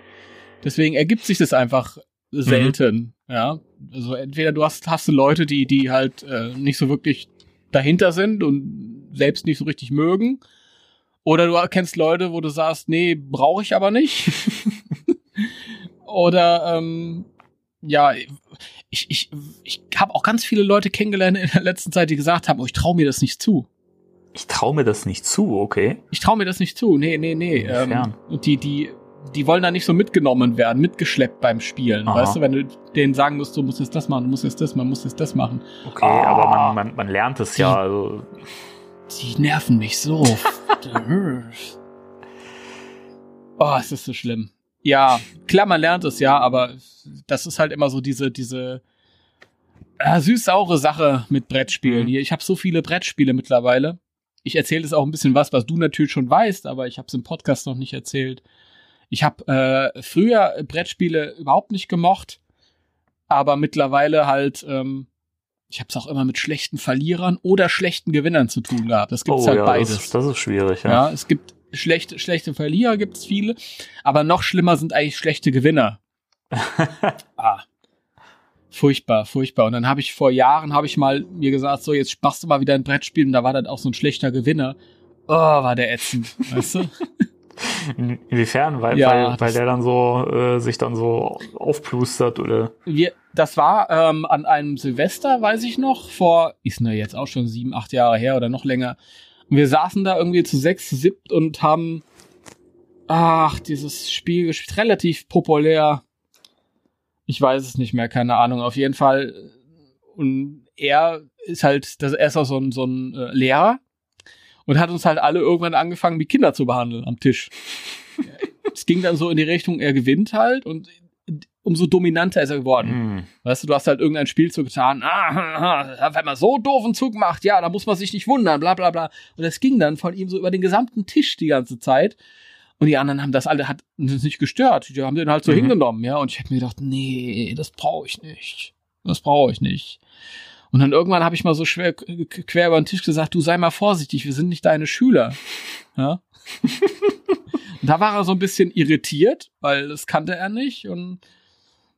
Deswegen ergibt sich das einfach selten. Mhm. Ja, also entweder du hast hast du Leute, die die halt äh, nicht so wirklich dahinter sind und selbst nicht so richtig mögen, oder du kennst Leute, wo du sagst, nee, brauche ich aber nicht. Oder ähm, ja, ich, ich, ich habe auch ganz viele Leute kennengelernt in der letzten Zeit, die gesagt haben, oh, ich traue mir das nicht zu. Ich traue mir das nicht zu, okay. Ich traue mir das nicht zu, nee, nee, nee. Ähm, und die, die, die wollen da nicht so mitgenommen werden, mitgeschleppt beim Spielen. Aha. Weißt du, wenn du denen sagen musst, du musst jetzt das machen, du musst jetzt das machen, du musst jetzt das machen. Okay, oh. aber man, man, man lernt es ja. Also. Die nerven mich so. oh, es ist so schlimm. Ja, klar, man lernt es ja, aber das ist halt immer so diese, diese äh, süß-saure Sache mit Brettspielen. Mhm. Ich habe so viele Brettspiele mittlerweile. Ich erzähle jetzt auch ein bisschen was, was du natürlich schon weißt, aber ich habe es im Podcast noch nicht erzählt. Ich habe äh, früher Brettspiele überhaupt nicht gemocht, aber mittlerweile halt ähm, ich habe es auch immer mit schlechten Verlierern oder schlechten Gewinnern zu tun gehabt. Das gibt's oh, halt ja, beides. Das, das, ist schwierig, ja. Ja, es gibt schlechte, schlechte Verlierer gibt's viele, aber noch schlimmer sind eigentlich schlechte Gewinner. ah. Furchtbar, furchtbar. Und dann habe ich vor Jahren habe ich mal mir gesagt, so jetzt machst du mal wieder ein Brettspiel und da war dann auch so ein schlechter Gewinner. Oh, war der ätzend, weißt du? Inwiefern? Weil, ja, weil, weil der dann so äh, sich dann so aufplustert oder? Wir, das war ähm, an einem Silvester, weiß ich noch, vor, ist ne jetzt auch schon sieben, acht Jahre her oder noch länger. Und wir saßen da irgendwie zu sechs, siebt und haben, ach, dieses Spiel gespielt, relativ populär. Ich weiß es nicht mehr, keine Ahnung. Auf jeden Fall. Und er ist halt, das, er ist auch so ein, so ein äh, Lehrer und hat uns halt alle irgendwann angefangen, wie Kinder zu behandeln am Tisch. es ging dann so in die Richtung, er gewinnt halt und umso dominanter ist er geworden. Mm. Weißt du, du hast halt irgendein Spielzug getan, ah, wenn man so doofen Zug macht, ja, da muss man sich nicht wundern, bla bla bla. Und es ging dann von ihm so über den gesamten Tisch die ganze Zeit. Und die anderen haben das alle, hat das nicht gestört. Die haben den halt so mhm. hingenommen, ja. Und ich habe mir gedacht, nee, das brauche ich nicht. Das brauche ich nicht. Und dann irgendwann habe ich mal so schwer quer über den Tisch gesagt, du sei mal vorsichtig, wir sind nicht deine Schüler. Ja. da war er so ein bisschen irritiert, weil das kannte er nicht und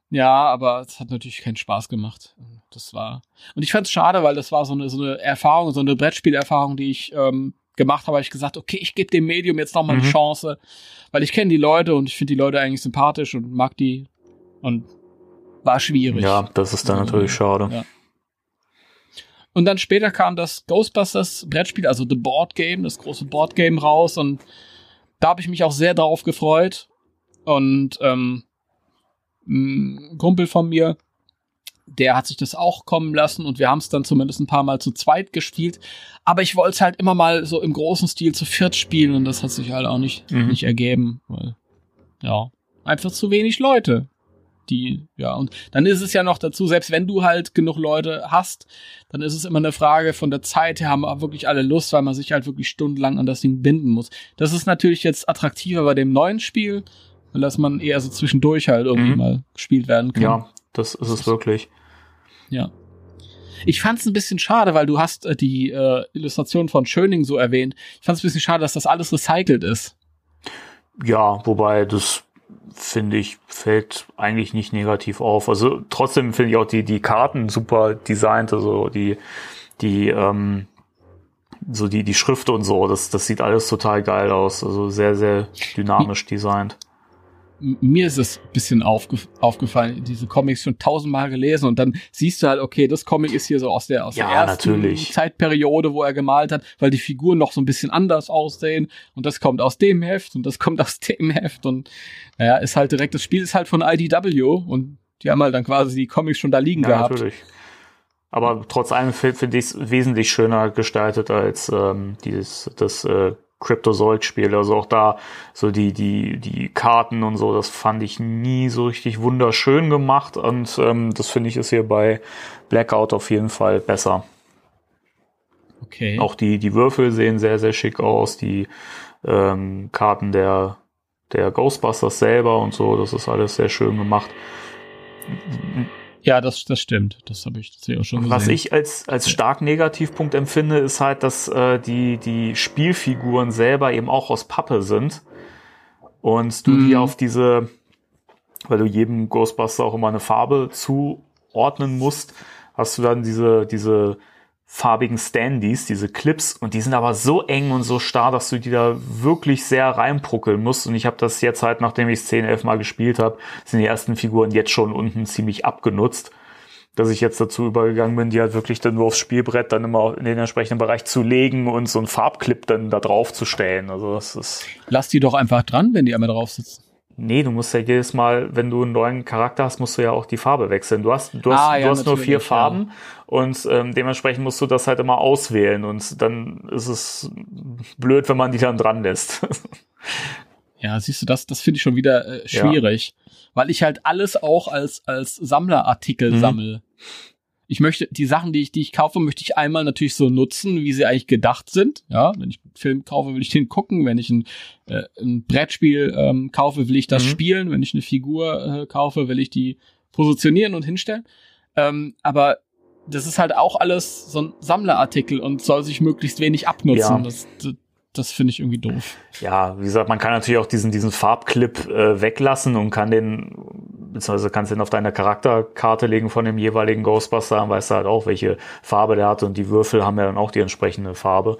ja, aber es hat natürlich keinen Spaß gemacht. Das war und ich fand es schade, weil das war so eine so eine Erfahrung, so eine Brettspielerfahrung, die ich ähm, gemacht habe. Hab ich gesagt, okay, ich gebe dem Medium jetzt noch mal mhm. eine Chance, weil ich kenne die Leute und ich finde die Leute eigentlich sympathisch und mag die und war schwierig. Ja, das ist dann natürlich schade. Ja. Und dann später kam das Ghostbusters Brettspiel, also The Board Game, das große Board Game raus. Und da habe ich mich auch sehr drauf gefreut. Und ähm, ein Kumpel von mir, der hat sich das auch kommen lassen und wir haben es dann zumindest ein paar Mal zu zweit gespielt. Aber ich wollte es halt immer mal so im großen Stil zu viert spielen und das hat sich halt auch nicht, mhm. nicht ergeben. Weil, ja, einfach zu wenig Leute die, ja, und dann ist es ja noch dazu, selbst wenn du halt genug Leute hast, dann ist es immer eine Frage von der Zeit her, haben wirklich alle Lust, weil man sich halt wirklich stundenlang an das Ding binden muss. Das ist natürlich jetzt attraktiver bei dem neuen Spiel, weil das man eher so zwischendurch halt irgendwie mhm. mal gespielt werden kann. Ja, das ist es wirklich. Ja. Ich fand es ein bisschen schade, weil du hast äh, die äh, Illustration von Schöning so erwähnt. Ich fand es ein bisschen schade, dass das alles recycelt ist. Ja, wobei das finde ich, fällt eigentlich nicht negativ auf. Also trotzdem finde ich auch die, die Karten super designt, also die, die, ähm, so die, die Schrift und so, das, das sieht alles total geil aus. Also sehr, sehr dynamisch designt mir ist es ein bisschen aufge aufgefallen, diese Comics schon tausendmal gelesen und dann siehst du halt, okay, das Comic ist hier so aus der, aus ja, der ersten natürlich. Zeitperiode, wo er gemalt hat, weil die Figuren noch so ein bisschen anders aussehen und das kommt aus dem Heft und das kommt aus dem Heft und naja, ist halt direkt, das Spiel ist halt von IDW und die haben halt dann quasi die Comics schon da liegen ja, gehabt. Natürlich. Aber trotz allem finde ich es wesentlich schöner gestaltet als ähm, dieses das äh, Cryptozoic-Spiel. Also auch da so die, die, die Karten und so, das fand ich nie so richtig wunderschön gemacht und ähm, das finde ich ist hier bei Blackout auf jeden Fall besser. Okay. Auch die, die Würfel sehen sehr, sehr schick aus, die ähm, Karten der, der Ghostbusters selber und so, das ist alles sehr schön gemacht. Ja, das, das stimmt. Das habe ich, das hab ich auch schon gesehen. Was ich als, als stark Negativpunkt empfinde, ist halt, dass äh, die, die Spielfiguren selber eben auch aus Pappe sind. Und du mhm. die auf diese, weil du jedem Ghostbuster auch immer eine Farbe zuordnen musst, hast du dann diese, diese farbigen Standys, diese Clips, und die sind aber so eng und so starr, dass du die da wirklich sehr reinpruckeln musst. Und ich habe das jetzt halt, nachdem ich es 10, 11 Mal gespielt habe, sind die ersten Figuren jetzt schon unten ziemlich abgenutzt. Dass ich jetzt dazu übergegangen bin, die halt wirklich dann nur aufs Spielbrett dann immer in den entsprechenden Bereich zu legen und so einen Farbclip dann da drauf zu stellen. Also das ist. Lass die doch einfach dran, wenn die einmal drauf sitzen. Nee, du musst ja jedes Mal, wenn du einen neuen Charakter hast, musst du ja auch die Farbe wechseln. Du hast, du hast, ah, ja, du hast nur vier Farben ja. und ähm, dementsprechend musst du das halt immer auswählen und dann ist es blöd, wenn man die dann dran lässt. ja, siehst du, das, das finde ich schon wieder äh, schwierig, ja. weil ich halt alles auch als, als Sammlerartikel mhm. sammle ich möchte, die Sachen, die ich, die ich kaufe, möchte ich einmal natürlich so nutzen, wie sie eigentlich gedacht sind. Ja, wenn ich einen Film kaufe, will ich den gucken. Wenn ich ein, äh, ein Brettspiel ähm, kaufe, will ich das mhm. spielen. Wenn ich eine Figur äh, kaufe, will ich die positionieren und hinstellen. Ähm, aber das ist halt auch alles so ein Sammlerartikel und soll sich möglichst wenig abnutzen. Ja. Das, das, das finde ich irgendwie doof. Ja, wie gesagt, man kann natürlich auch diesen, diesen Farbclip äh, weglassen und kann den, beziehungsweise kannst den auf deine Charakterkarte legen von dem jeweiligen Ghostbuster, dann weißt du halt auch, welche Farbe der hat und die Würfel haben ja dann auch die entsprechende Farbe.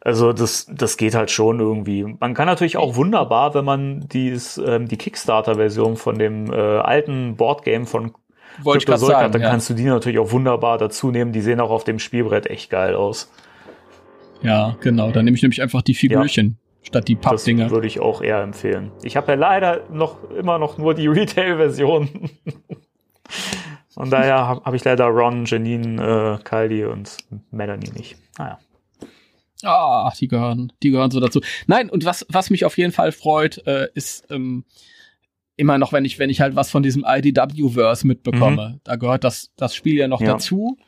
Also das, das geht halt schon irgendwie. Man kann natürlich auch wunderbar, wenn man dies, ähm, die Kickstarter-Version von dem äh, alten Boardgame von Wollte sagen, hat, dann ja. kannst du die natürlich auch wunderbar dazu nehmen. Die sehen auch auf dem Spielbrett echt geil aus. Ja, genau. Dann nehme ich nämlich einfach die Figürchen. Ja. Statt die Pappdinger. Das würde ich auch eher empfehlen. Ich habe ja leider noch immer noch nur die Retail-Version. Von daher habe hab ich leider Ron, Janine, äh, Kaldi und Melanie nicht. Naja. Ah, die gehören, die gehören so dazu. Nein, und was, was mich auf jeden Fall freut, äh, ist ähm, immer noch, wenn ich, wenn ich halt was von diesem IDW-Verse mitbekomme. Mhm. Da gehört das, das Spiel ja noch ja. dazu.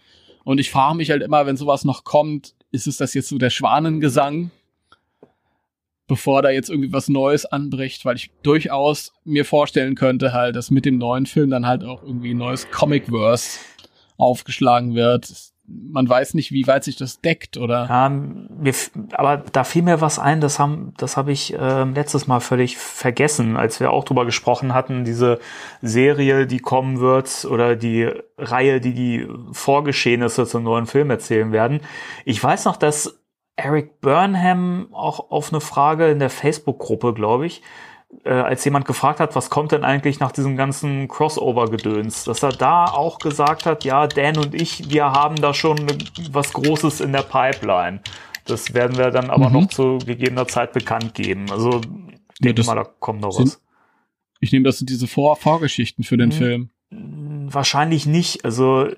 Und ich frage mich halt immer, wenn sowas noch kommt, ist es das jetzt so der Schwanengesang, bevor da jetzt irgendwie was Neues anbricht, weil ich durchaus mir vorstellen könnte halt, dass mit dem neuen Film dann halt auch irgendwie ein neues Comicverse aufgeschlagen wird. Man weiß nicht, wie weit sich das deckt, oder? Ja, mir, aber da fiel mir was ein, das haben, das habe ich äh, letztes Mal völlig vergessen, als wir auch drüber gesprochen hatten, diese Serie, die kommen wird, oder die Reihe, die die Vorgeschehnisse zum neuen Film erzählen werden. Ich weiß noch, dass Eric Burnham auch auf eine Frage in der Facebook-Gruppe, glaube ich, äh, als jemand gefragt hat, was kommt denn eigentlich nach diesem ganzen Crossover-Gedöns, dass er da auch gesagt hat, ja, Dan und ich, wir haben da schon was Großes in der Pipeline. Das werden wir dann aber mhm. noch zu gegebener Zeit bekannt geben. Also, ja, denke mal, da kommt noch sind, was. Ich nehme, das sind diese Vor Vorgeschichten für den hm, Film. Wahrscheinlich nicht. Also,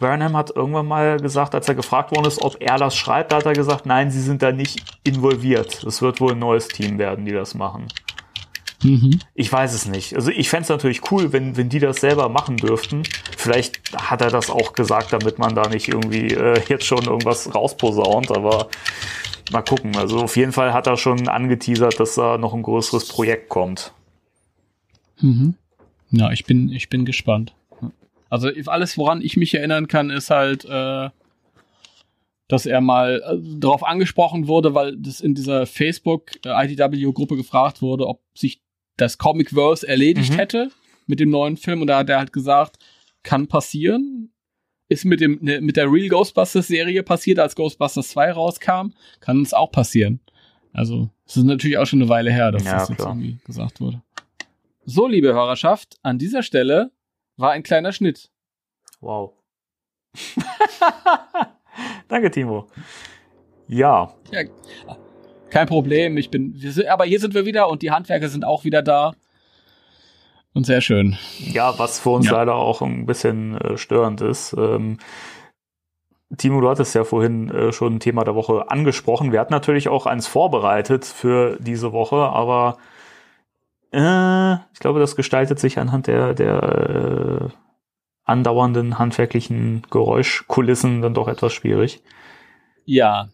Burnham hat irgendwann mal gesagt, als er gefragt worden ist, ob er das schreibt, da hat er gesagt, nein, sie sind da nicht involviert. Es wird wohl ein neues Team werden, die das machen. Mhm. Ich weiß es nicht. Also ich fände es natürlich cool, wenn, wenn die das selber machen dürften. Vielleicht hat er das auch gesagt, damit man da nicht irgendwie äh, jetzt schon irgendwas rausposaunt, aber mal gucken. Also auf jeden Fall hat er schon angeteasert, dass da noch ein größeres Projekt kommt. Mhm. Ja, ich bin, ich bin gespannt. Also alles, woran ich mich erinnern kann, ist halt, äh, dass er mal äh, darauf angesprochen wurde, weil das in dieser Facebook-IDW-Gruppe gefragt wurde, ob sich das Comic-Verse erledigt Mhm. hätte mit dem neuen Film. Und da hat er halt gesagt, kann passieren. Ist mit, dem, ne, mit der Real Ghostbusters-Serie passiert, als Ghostbusters 2 rauskam. Kann es auch passieren. Also, es ist natürlich auch schon eine Weile her, dass Ja, das jetzt klar. irgendwie gesagt wurde. So, liebe Hörerschaft, an dieser Stelle war ein kleiner Schnitt. Wow. Danke, Timo. Ja, Ja, kein Problem. Ich bin, sind, aber hier sind wir wieder und die Handwerker sind auch wieder da. Und sehr schön. ja, was für uns Ja. leider auch ein bisschen äh, störend ist. Ähm, Timo, du hattest ja vorhin äh, schon ein Thema der Woche angesprochen. Wir hatten natürlich auch eins vorbereitet für diese Woche, aber äh, ich glaube, das gestaltet sich anhand der, der äh, andauernden handwerklichen Geräuschkulissen dann doch etwas schwierig. Ja.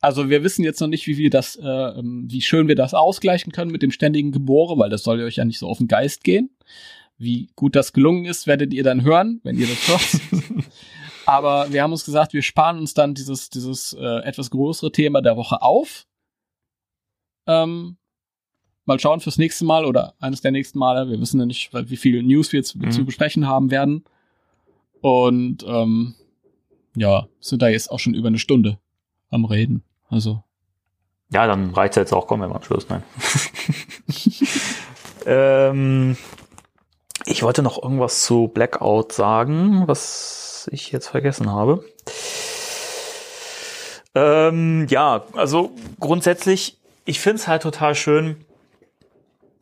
Also wir wissen jetzt noch nicht, wie wir das, äh, ähm, wie schön wir das ausgleichen können mit dem ständigen Gebore, weil das soll euch ja nicht so auf den Geist gehen. Wie gut das gelungen ist, werdet ihr dann hören, wenn ihr das hört. Aber wir haben uns gesagt, wir sparen uns dann dieses, dieses äh, etwas größere Thema der Woche auf. Ähm, mal schauen fürs nächste Mal oder eines der nächsten Male. Wir wissen ja nicht, wie viel News wir jetzt Mhm. zu besprechen haben werden. Und ähm, ja, sind da jetzt auch schon über eine Stunde am Reden. Also, Ja, dann reicht jetzt auch, kommen wir mal am Schluss, nein. ähm, ich wollte noch irgendwas zu Blackout sagen, was ich jetzt vergessen habe. Ähm, ja, also grundsätzlich, ich finde es halt total schön,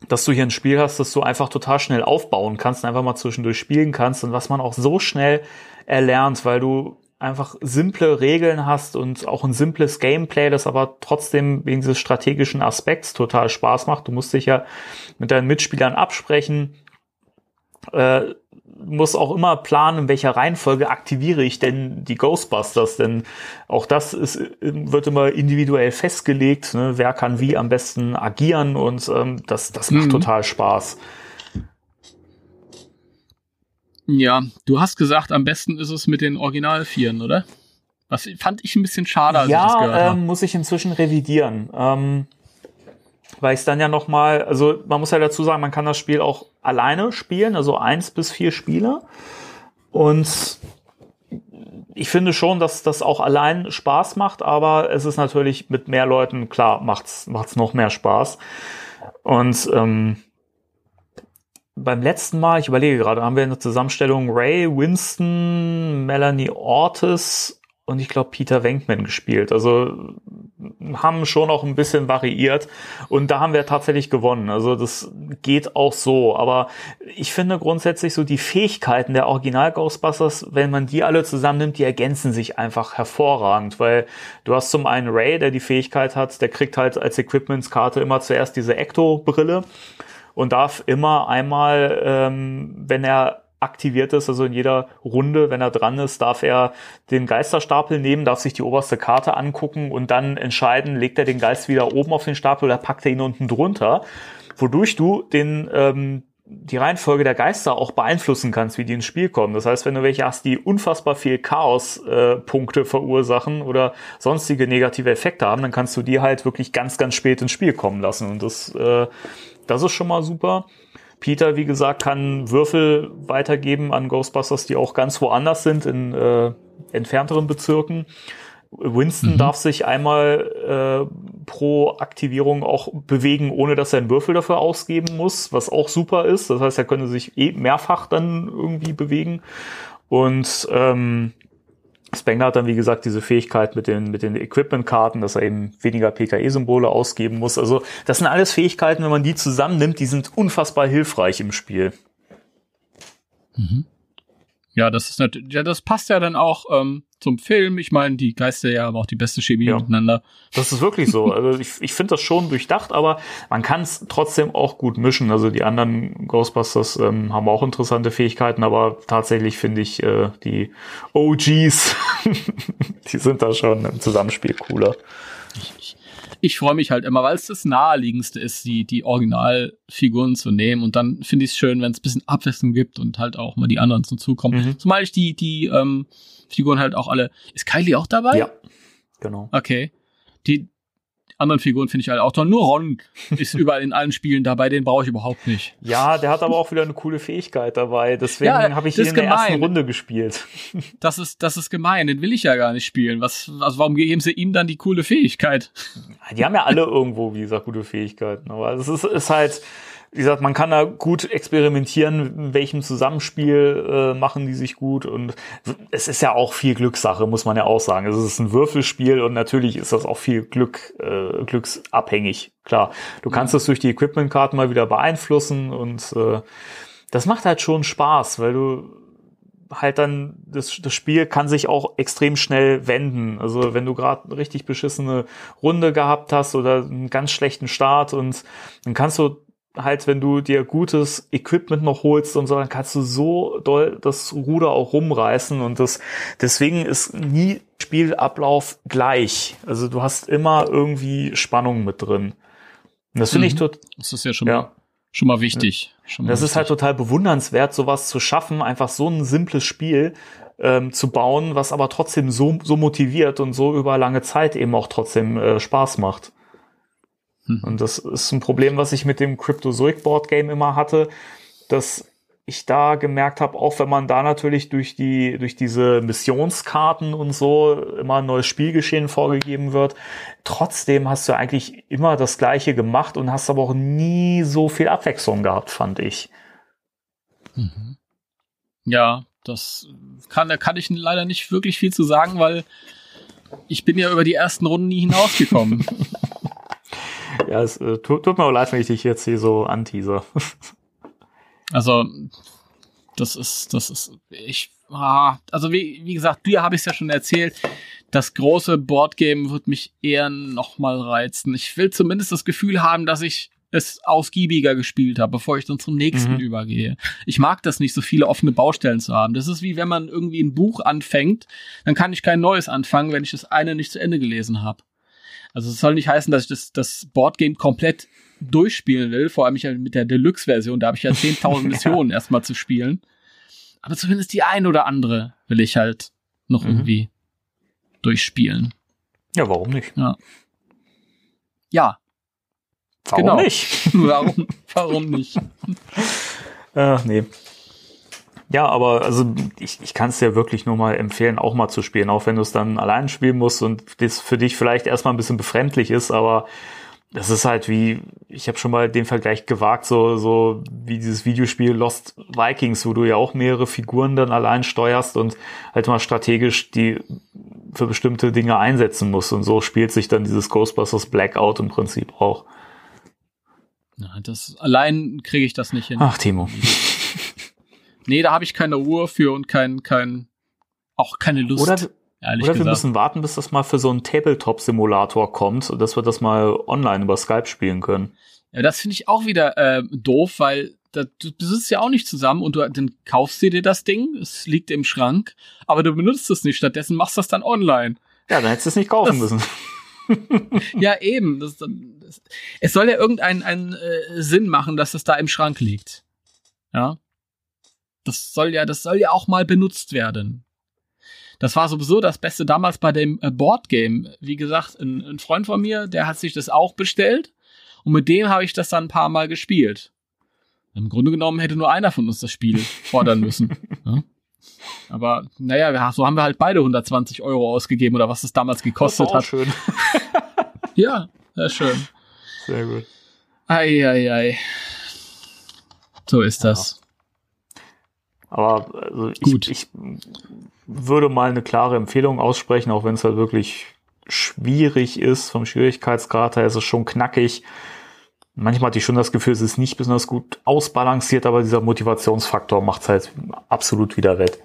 dass du hier ein Spiel hast, das du einfach total schnell aufbauen kannst, einfach mal zwischendurch spielen kannst und was man auch so schnell erlernt, weil du einfach simple Regeln hast und auch ein simples Gameplay, das aber trotzdem wegen dieses strategischen Aspekts total Spaß macht. Du musst dich ja mit deinen Mitspielern absprechen, äh, muss auch immer planen, in welcher Reihenfolge aktiviere ich denn die Ghostbusters, denn auch das ist, wird immer individuell festgelegt, ne? wer kann wie am besten agieren und ähm, das, das macht Mhm. total Spaß. Ja, du hast gesagt, am besten ist es mit den Original-Vieren, oder? Was fand ich ein bisschen schade, als ich das gehört ja, habe. ähm, muss ich inzwischen revidieren. Ähm, weil ich dann ja noch mal, also man muss ja dazu sagen, man kann das Spiel auch alleine spielen, also eins bis vier Spieler. Und ich finde schon, dass das auch allein Spaß macht, aber es ist natürlich mit mehr Leuten, klar, macht's, macht's noch mehr Spaß. Und ähm, beim letzten Mal, ich überlege gerade, haben wir in der Zusammenstellung Ray, Winston, Melanie Ortiz und ich glaube Peter Venkman gespielt. Also haben schon auch ein bisschen variiert und da haben wir tatsächlich gewonnen. Also das geht auch so. Aber ich finde grundsätzlich so die Fähigkeiten der Original Ghostbusters, wenn man die alle zusammennimmt, die ergänzen sich einfach hervorragend, weil du hast zum einen Ray, der die Fähigkeit hat, der kriegt halt als Equipmentskarte immer zuerst diese Ecto-Brille und darf immer einmal, ähm, wenn er aktiviert ist, also in jeder Runde, wenn er dran ist, darf er den Geisterstapel nehmen, darf sich die oberste Karte angucken und dann entscheiden, legt er den Geist wieder oben auf den Stapel oder packt er ihn unten drunter, wodurch du den ähm, die Reihenfolge der Geister auch beeinflussen kannst, wie die ins Spiel kommen. Das heißt, wenn du welche hast, die unfassbar viel Chaos-Punkte äh, verursachen oder sonstige negative Effekte haben, dann kannst du die halt wirklich ganz, ganz spät ins Spiel kommen lassen. Und das, äh, das ist schon mal super. Peter, wie gesagt, kann Würfel weitergeben an Ghostbusters, die auch ganz woanders sind, in äh, entfernteren Bezirken. Winston Mhm. darf sich einmal äh, pro Aktivierung auch bewegen, ohne dass er einen Würfel dafür ausgeben muss, was auch super ist. Das heißt, er könnte sich eh mehrfach dann irgendwie bewegen. Und ähm, Spengler hat dann, wie gesagt, diese Fähigkeit mit den, mit den Equipment-Karten, dass er eben weniger PKE-Symbole ausgeben muss. Also, das sind alles Fähigkeiten, wenn man die zusammennimmt, die sind unfassbar hilfreich im Spiel. Ja, das ist natürlich, ja, das passt ja dann auch ähm, zum Film. Ich meine, die Geister ja haben auch die beste Chemie Ja. miteinander. Das ist wirklich so. Also ich, ich finde das schon durchdacht, aber man kann es trotzdem auch gut mischen. Also die anderen Ghostbusters ähm, haben auch interessante Fähigkeiten, aber tatsächlich finde ich äh, die OGs, die sind da schon im Zusammenspiel cooler. Ich freue mich halt immer, weil es das naheliegendste ist, die, die Originalfiguren zu nehmen. Und dann finde ich es schön, wenn es ein bisschen Abwechslung gibt und halt auch mal die anderen zum Zukommen. Mhm. Zumal ich die, die ähm, Figuren halt auch alle. Ist Kylie auch dabei? Ja, genau. Okay. Die, anderen Figuren finde ich halt auch toll. Nur Ron ist überall in allen Spielen dabei, den brauche ich überhaupt nicht. Ja, der hat aber auch wieder eine coole Fähigkeit dabei. Deswegen Ja, habe ich ihn in der ersten. Runde gespielt. Das ist, das ist gemein, den will ich ja gar nicht spielen. Was, also warum geben sie ihm dann die coole Fähigkeit? Die haben ja alle irgendwo, wie gesagt, gute Fähigkeiten. Aber es ist, ist halt, wie gesagt, man kann da gut experimentieren, in welchem Zusammenspiel äh, machen die sich gut. Und es ist ja auch viel Glückssache, muss man ja auch sagen. Es ist ein Würfelspiel und natürlich ist das auch viel Glück, äh, glücksabhängig. Klar, du kannst das durch die Equipment-Karten mal wieder beeinflussen und äh, das macht halt schon Spaß, weil du halt dann, das, das Spiel kann sich auch extrem schnell wenden. Also wenn du gerade eine richtig beschissene Runde gehabt hast oder einen ganz schlechten Start und dann kannst du halt, wenn du dir gutes Equipment noch holst und so, dann kannst du so doll das Ruder auch rumreißen und das, deswegen ist nie Spielablauf gleich. Also du hast immer irgendwie Spannung mit drin. Und das finde ich Mhm. tot, Das ist ja schon, ja. mal, schon mal wichtig. Schon mal Das ist halt wichtig. total bewundernswert, sowas zu schaffen, einfach so ein simples Spiel ähm, zu bauen, was aber trotzdem so, so motiviert und so über lange Zeit eben auch trotzdem äh, Spaß macht. Hm. Und das ist ein Problem, was ich mit dem Cryptozoic Board Game immer hatte, dass ich da gemerkt habe, auch wenn man da natürlich durch die durch diese Missionskarten und so immer ein neues Spielgeschehen vorgegeben wird, trotzdem hast du eigentlich immer das gleiche gemacht und hast aber auch nie so viel Abwechslung gehabt, fand ich. Mhm. Ja, das kann, da kann ich leider nicht wirklich viel zu sagen, weil ich bin ja über die ersten Runden nie hinausgekommen. Ja, es äh, tut, tut mir auch leid, wenn ich dich jetzt hier so anteaser. Also, das ist, das ist, ich, ah, also wie, wie gesagt, dir habe ich es ja schon erzählt. Das große Boardgame wird mich eher noch mal reizen. Ich will zumindest das Gefühl haben, dass ich es ausgiebiger gespielt habe, bevor ich dann zum nächsten Mhm. übergehe. Ich mag das nicht, so viele offene Baustellen zu haben. Das ist wie wenn man irgendwie ein Buch anfängt, dann kann ich kein neues anfangen, wenn ich das eine nicht zu Ende gelesen habe. Also es soll nicht heißen, dass ich das, das Boardgame komplett durchspielen will, vor allem ich ja mit der Deluxe-Version, da habe ich ja 10.000 Missionen erstmal zu spielen. Aber zumindest die eine oder andere will ich halt noch Mhm. irgendwie durchspielen. Ja, warum nicht? Ja, Warum Genau. nicht? warum, warum nicht? Äh, nee. Ja, aber also ich, ich kann es dir wirklich nur mal empfehlen, auch mal zu spielen, auch wenn du es dann allein spielen musst und das für dich vielleicht erstmal ein bisschen befremdlich ist, aber das ist halt wie, ich habe schon mal den Vergleich gewagt, so, so wie dieses Videospiel Lost Vikings, wo du ja auch mehrere Figuren dann allein steuerst und halt mal strategisch die für bestimmte Dinge einsetzen musst. Und so spielt sich dann dieses Ghostbusters Blackout im Prinzip auch. Na, das allein kriege ich das nicht hin. Ach, Timo. Nee, da habe ich keine Ruhe für und kein, kein, auch keine Lust. Oder, ehrlich oder wir gesagt. müssen warten, bis das mal für so einen Tabletop-Simulator kommt, dass wir das mal online über Skype spielen können. Ja, das finde ich auch wieder äh, doof, weil da, du besitzt ja auch nicht zusammen und du dann kaufst du dir das Ding, es liegt im Schrank, aber du benutzt es nicht. Stattdessen machst du das dann online. Ja, dann hättest du es nicht kaufen Das- müssen. Ja, eben. Das, das, es soll ja irgendeinen einen, äh, Sinn machen, dass es da im Schrank liegt. Ja. Das soll ja, das soll ja auch mal benutzt werden. Das war sowieso das Beste damals bei dem äh, Boardgame. Wie gesagt, ein, ein Freund von mir, der hat sich das auch bestellt und mit dem habe ich das dann ein paar Mal gespielt. Im Grunde genommen hätte nur einer von uns das Spiel fordern müssen. ja. Aber naja, so haben wir halt beide 120 Euro ausgegeben oder was es damals Das war gekostet auch hat. schön. Ja, sehr schön. Sehr gut. Eieiei. So ist das. Aber also ich, Gut. ich würde mal eine klare Empfehlung aussprechen, auch wenn es halt wirklich schwierig ist. Vom Schwierigkeitsgrad her ist es schon knackig. Manchmal hatte ich schon das Gefühl, es ist nicht besonders gut ausbalanciert, aber dieser Motivationsfaktor macht es halt absolut wieder wett.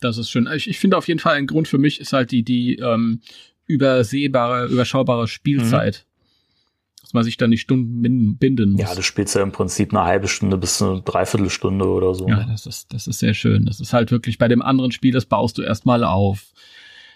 Das ist schön. Ich, ich finde auf jeden Fall ein Grund für mich ist halt die, die ähm, übersehbare, überschaubare Spielzeit. Dass man sich dann die Stunden binden, muss. Ja, du spielst ja im Prinzip eine halbe Stunde bis eine Dreiviertelstunde oder so. Ja, das ist, das ist sehr schön. Das ist halt wirklich bei dem anderen Spiel, das baust du erstmal auf.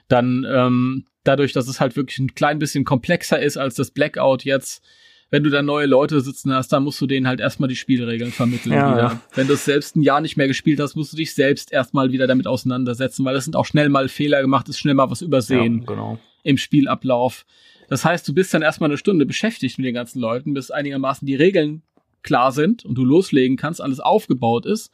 Dann, ähm, dadurch, dass es halt wirklich ein klein bisschen komplexer ist als das Blackout jetzt, wenn du da neue Leute sitzen hast, dann musst du denen halt erstmal die Spielregeln vermitteln. Ja, wieder. ja. Wenn du es selbst ein Jahr nicht mehr gespielt hast, musst du dich selbst erstmal wieder damit auseinandersetzen, weil es sind auch schnell mal Fehler gemacht, ist schnell mal was übersehen Ja, genau. im Spielablauf. Das heißt, du bist dann erstmal eine Stunde beschäftigt mit den ganzen Leuten, bis einigermaßen die Regeln klar sind und du loslegen kannst, alles aufgebaut ist.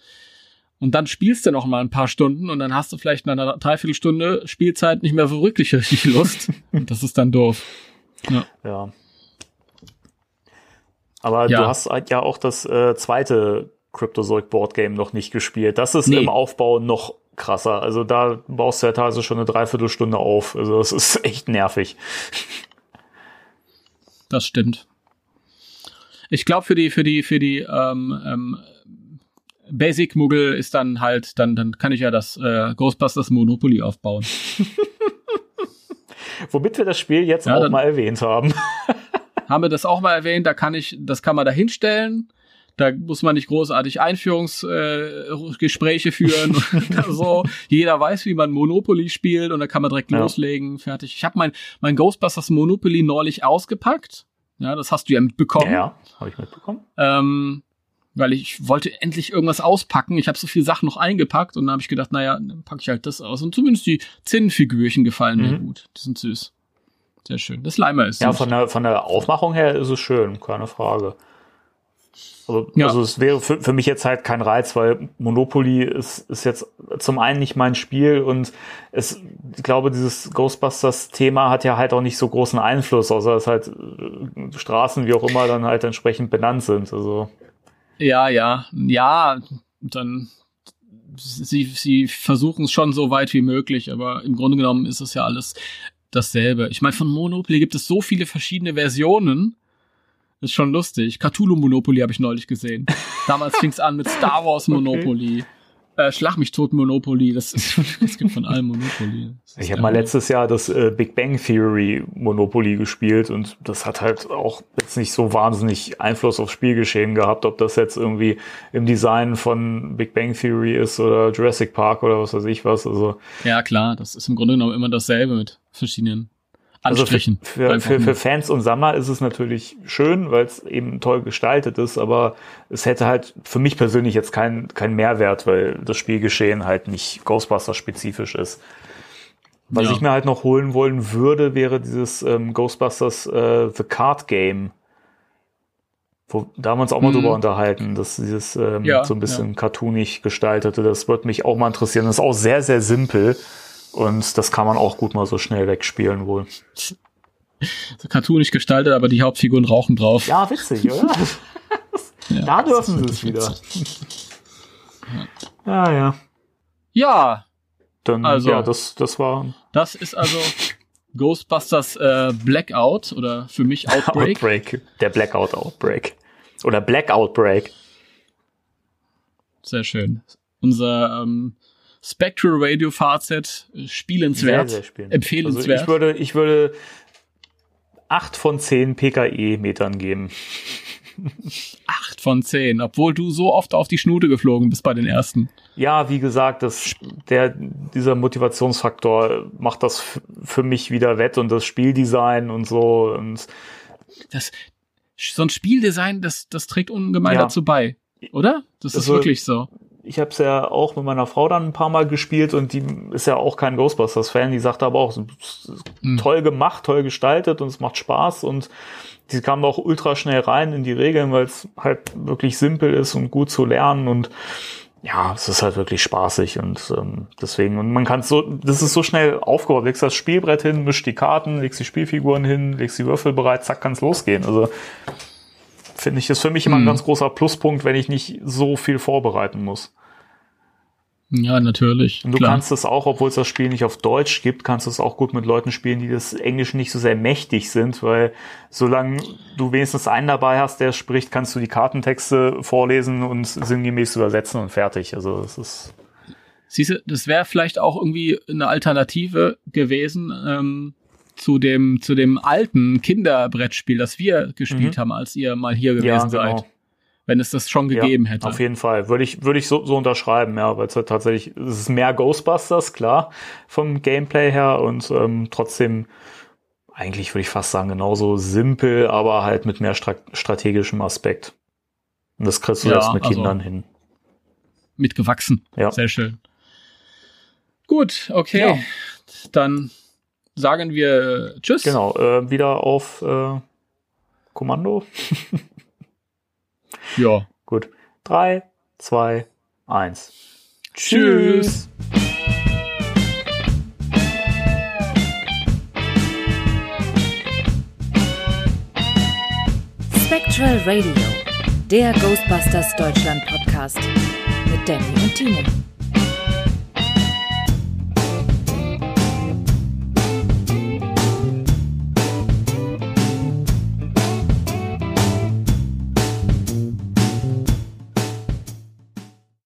Und dann spielst du noch mal ein paar Stunden und dann hast du vielleicht nach einer Dreiviertelstunde Spielzeit nicht mehr so wirklich richtig Lust. und das ist dann doof. Ja. Aber Ja. du hast halt ja auch das äh, zweite Cryptozoic Board Game noch nicht gespielt. Das ist Nee. im Aufbau noch krasser. Also da baust du ja teilweise schon eine Dreiviertelstunde auf. Also das ist echt nervig. Das stimmt. Ich glaube, für die, für die, für die ähm, ähm, Basic-Muggel ist dann halt, dann, dann kann ich ja das äh, Ghostbusters Monopoly aufbauen. Womit wir das Spiel jetzt Ja, auch mal erwähnt haben. haben wir das auch mal erwähnt, da kann ich, das kann man da hinstellen. Da muss man nicht großartig Einführungsgespräche äh, führen oder so. Jeder weiß, wie man Monopoly spielt und da kann man direkt Ja. loslegen. Fertig. Ich habe mein, mein Ghostbusters Monopoly neulich ausgepackt. Ja, das hast du ja mitbekommen. Ja, habe ich mitbekommen. Ähm, weil ich wollte endlich irgendwas auspacken. Ich habe so viele Sachen noch eingepackt und dann habe ich gedacht, naja, dann packe ich halt das aus. Und zumindest die Zinnfigürchen gefallen mir Mhm. gut. Die sind süß. Sehr schön. Das Leimer ist Ja, von der, von der Aufmachung her ist es schön, keine Frage. Also, Ja. also es wäre für, für mich jetzt halt kein Reiz, weil Monopoly ist, ist jetzt zum einen nicht mein Spiel und es, ich glaube, dieses Ghostbusters-Thema hat ja halt auch nicht so großen Einfluss, außer dass halt äh, Straßen, wie auch immer, dann halt entsprechend benannt sind. Also, Ja, ja, ja, dann sie, sie versuchen es schon so weit wie möglich, aber im Grunde genommen ist es ja alles dasselbe. Ich meine, von Monopoly gibt es so viele verschiedene Versionen. Ist schon lustig. Cthulhu Monopoly habe ich neulich gesehen. Damals fing es an mit Star Wars Monopoly. Äh, Schlag mich tot Monopoly. Das, ist, es gibt von allem Monopoly. Ich habe mal letztes Jahr das äh, Big Bang Theory Monopoly gespielt und das hat halt auch jetzt nicht so wahnsinnig Einfluss aufs Spielgeschehen gehabt, ob das jetzt irgendwie im Design von Big Bang Theory ist oder Jurassic Park oder was weiß ich was. Also, Ja, klar, das ist im Grunde genommen immer dasselbe mit verschiedenen also für, für, für, Fans und Sammler ist es natürlich schön, weil es eben toll gestaltet ist, aber es hätte halt für mich persönlich jetzt keinen keinen Mehrwert, weil das Spielgeschehen halt nicht Ghostbusters-spezifisch ist. Was Ja. ich mir halt noch holen wollen würde, wäre dieses ähm, Ghostbusters äh, The Card Game. Wo, da haben wir uns auch mal Mhm. drüber unterhalten, dass dieses ähm, Ja, so ein bisschen cartoonig gestaltete, das wird mich auch mal interessieren. Das ist auch sehr, sehr simpel und das kann man auch gut mal so schnell wegspielen wohl. so cartoonig gestaltet, aber die Hauptfiguren rauchen drauf. Ja, witzig, oder? Ja, da dürfen sie es wieder. Ja, ja. Ja, Dann, Also. ja, das, das war das ist also Ghostbusters äh, Blackout oder für mich Outbreak. Outbreak. Der Blackout Outbreak. Oder Blackout Break. Sehr schön. Unser ähm, Spectral Radio Fazit äh, spielenswert, Sehr, sehr spielen. empfehlenswert. Also ich würde, ich würde acht von zehn PKE-Metern geben. Acht von zehn, obwohl du so oft auf die Schnute geflogen bist bei den ersten. Ja, wie gesagt, das, der, dieser Motivationsfaktor macht das für mich wieder wett und das Spieldesign und so. Und Das, so ein Spieldesign, das, das trägt ungemein Ja. dazu bei, oder? Das ist Also- wirklich so. Ich habe es ja auch mit meiner Frau dann ein paar Mal gespielt und die ist ja auch kein Ghostbusters-Fan. Die sagte aber auch, Hm. toll gemacht, toll gestaltet und es macht Spaß und die kam auch ultra schnell rein in die Regeln, weil es halt wirklich simpel ist und gut zu lernen und ja, es ist halt wirklich spaßig und ähm, deswegen, und man kann so, das ist so schnell aufgebaut, legst das Spielbrett hin, mischt die Karten, legst die Spielfiguren hin, legst die Würfel bereit, zack, kann's losgehen. Also finde ich, ist für mich immer ein Hm. ganz großer Pluspunkt, wenn ich nicht so viel vorbereiten muss. Ja, natürlich. Und du klar. kannst es auch, obwohl es das Spiel nicht auf Deutsch gibt, kannst du es auch gut mit Leuten spielen, die das Englisch nicht so sehr mächtig sind, weil solange du wenigstens einen dabei hast, der spricht, kannst du die Kartentexte vorlesen und sinngemäß übersetzen und fertig. Also es ist Siehst du, das wäre vielleicht auch irgendwie eine Alternative gewesen ähm, zu dem zu dem alten Kinderbrettspiel, das wir gespielt Mhm. haben, als ihr mal hier gewesen seid. Wenn es das schon gegeben ja, hätte. Auf jeden Fall. Würde ich, würde ich so, so unterschreiben, ja, weil es halt tatsächlich, es ist mehr Ghostbusters, klar, vom Gameplay her und ähm, trotzdem eigentlich würde ich fast sagen, genauso simpel, aber halt mit mehr stra strategischem Aspekt. Und das kriegst du Ja, jetzt mit also- Kindern hin. Mitgewachsen. Ja. Sehr schön. Gut, okay. Ja. Dann sagen wir äh, Tschüss. Genau, äh, wieder auf äh, Kommando. Ja. Gut. Drei, zwei, eins. Tschüss. Spectral Radio, der Ghostbusters Deutschland Podcast mit Danny und Timo.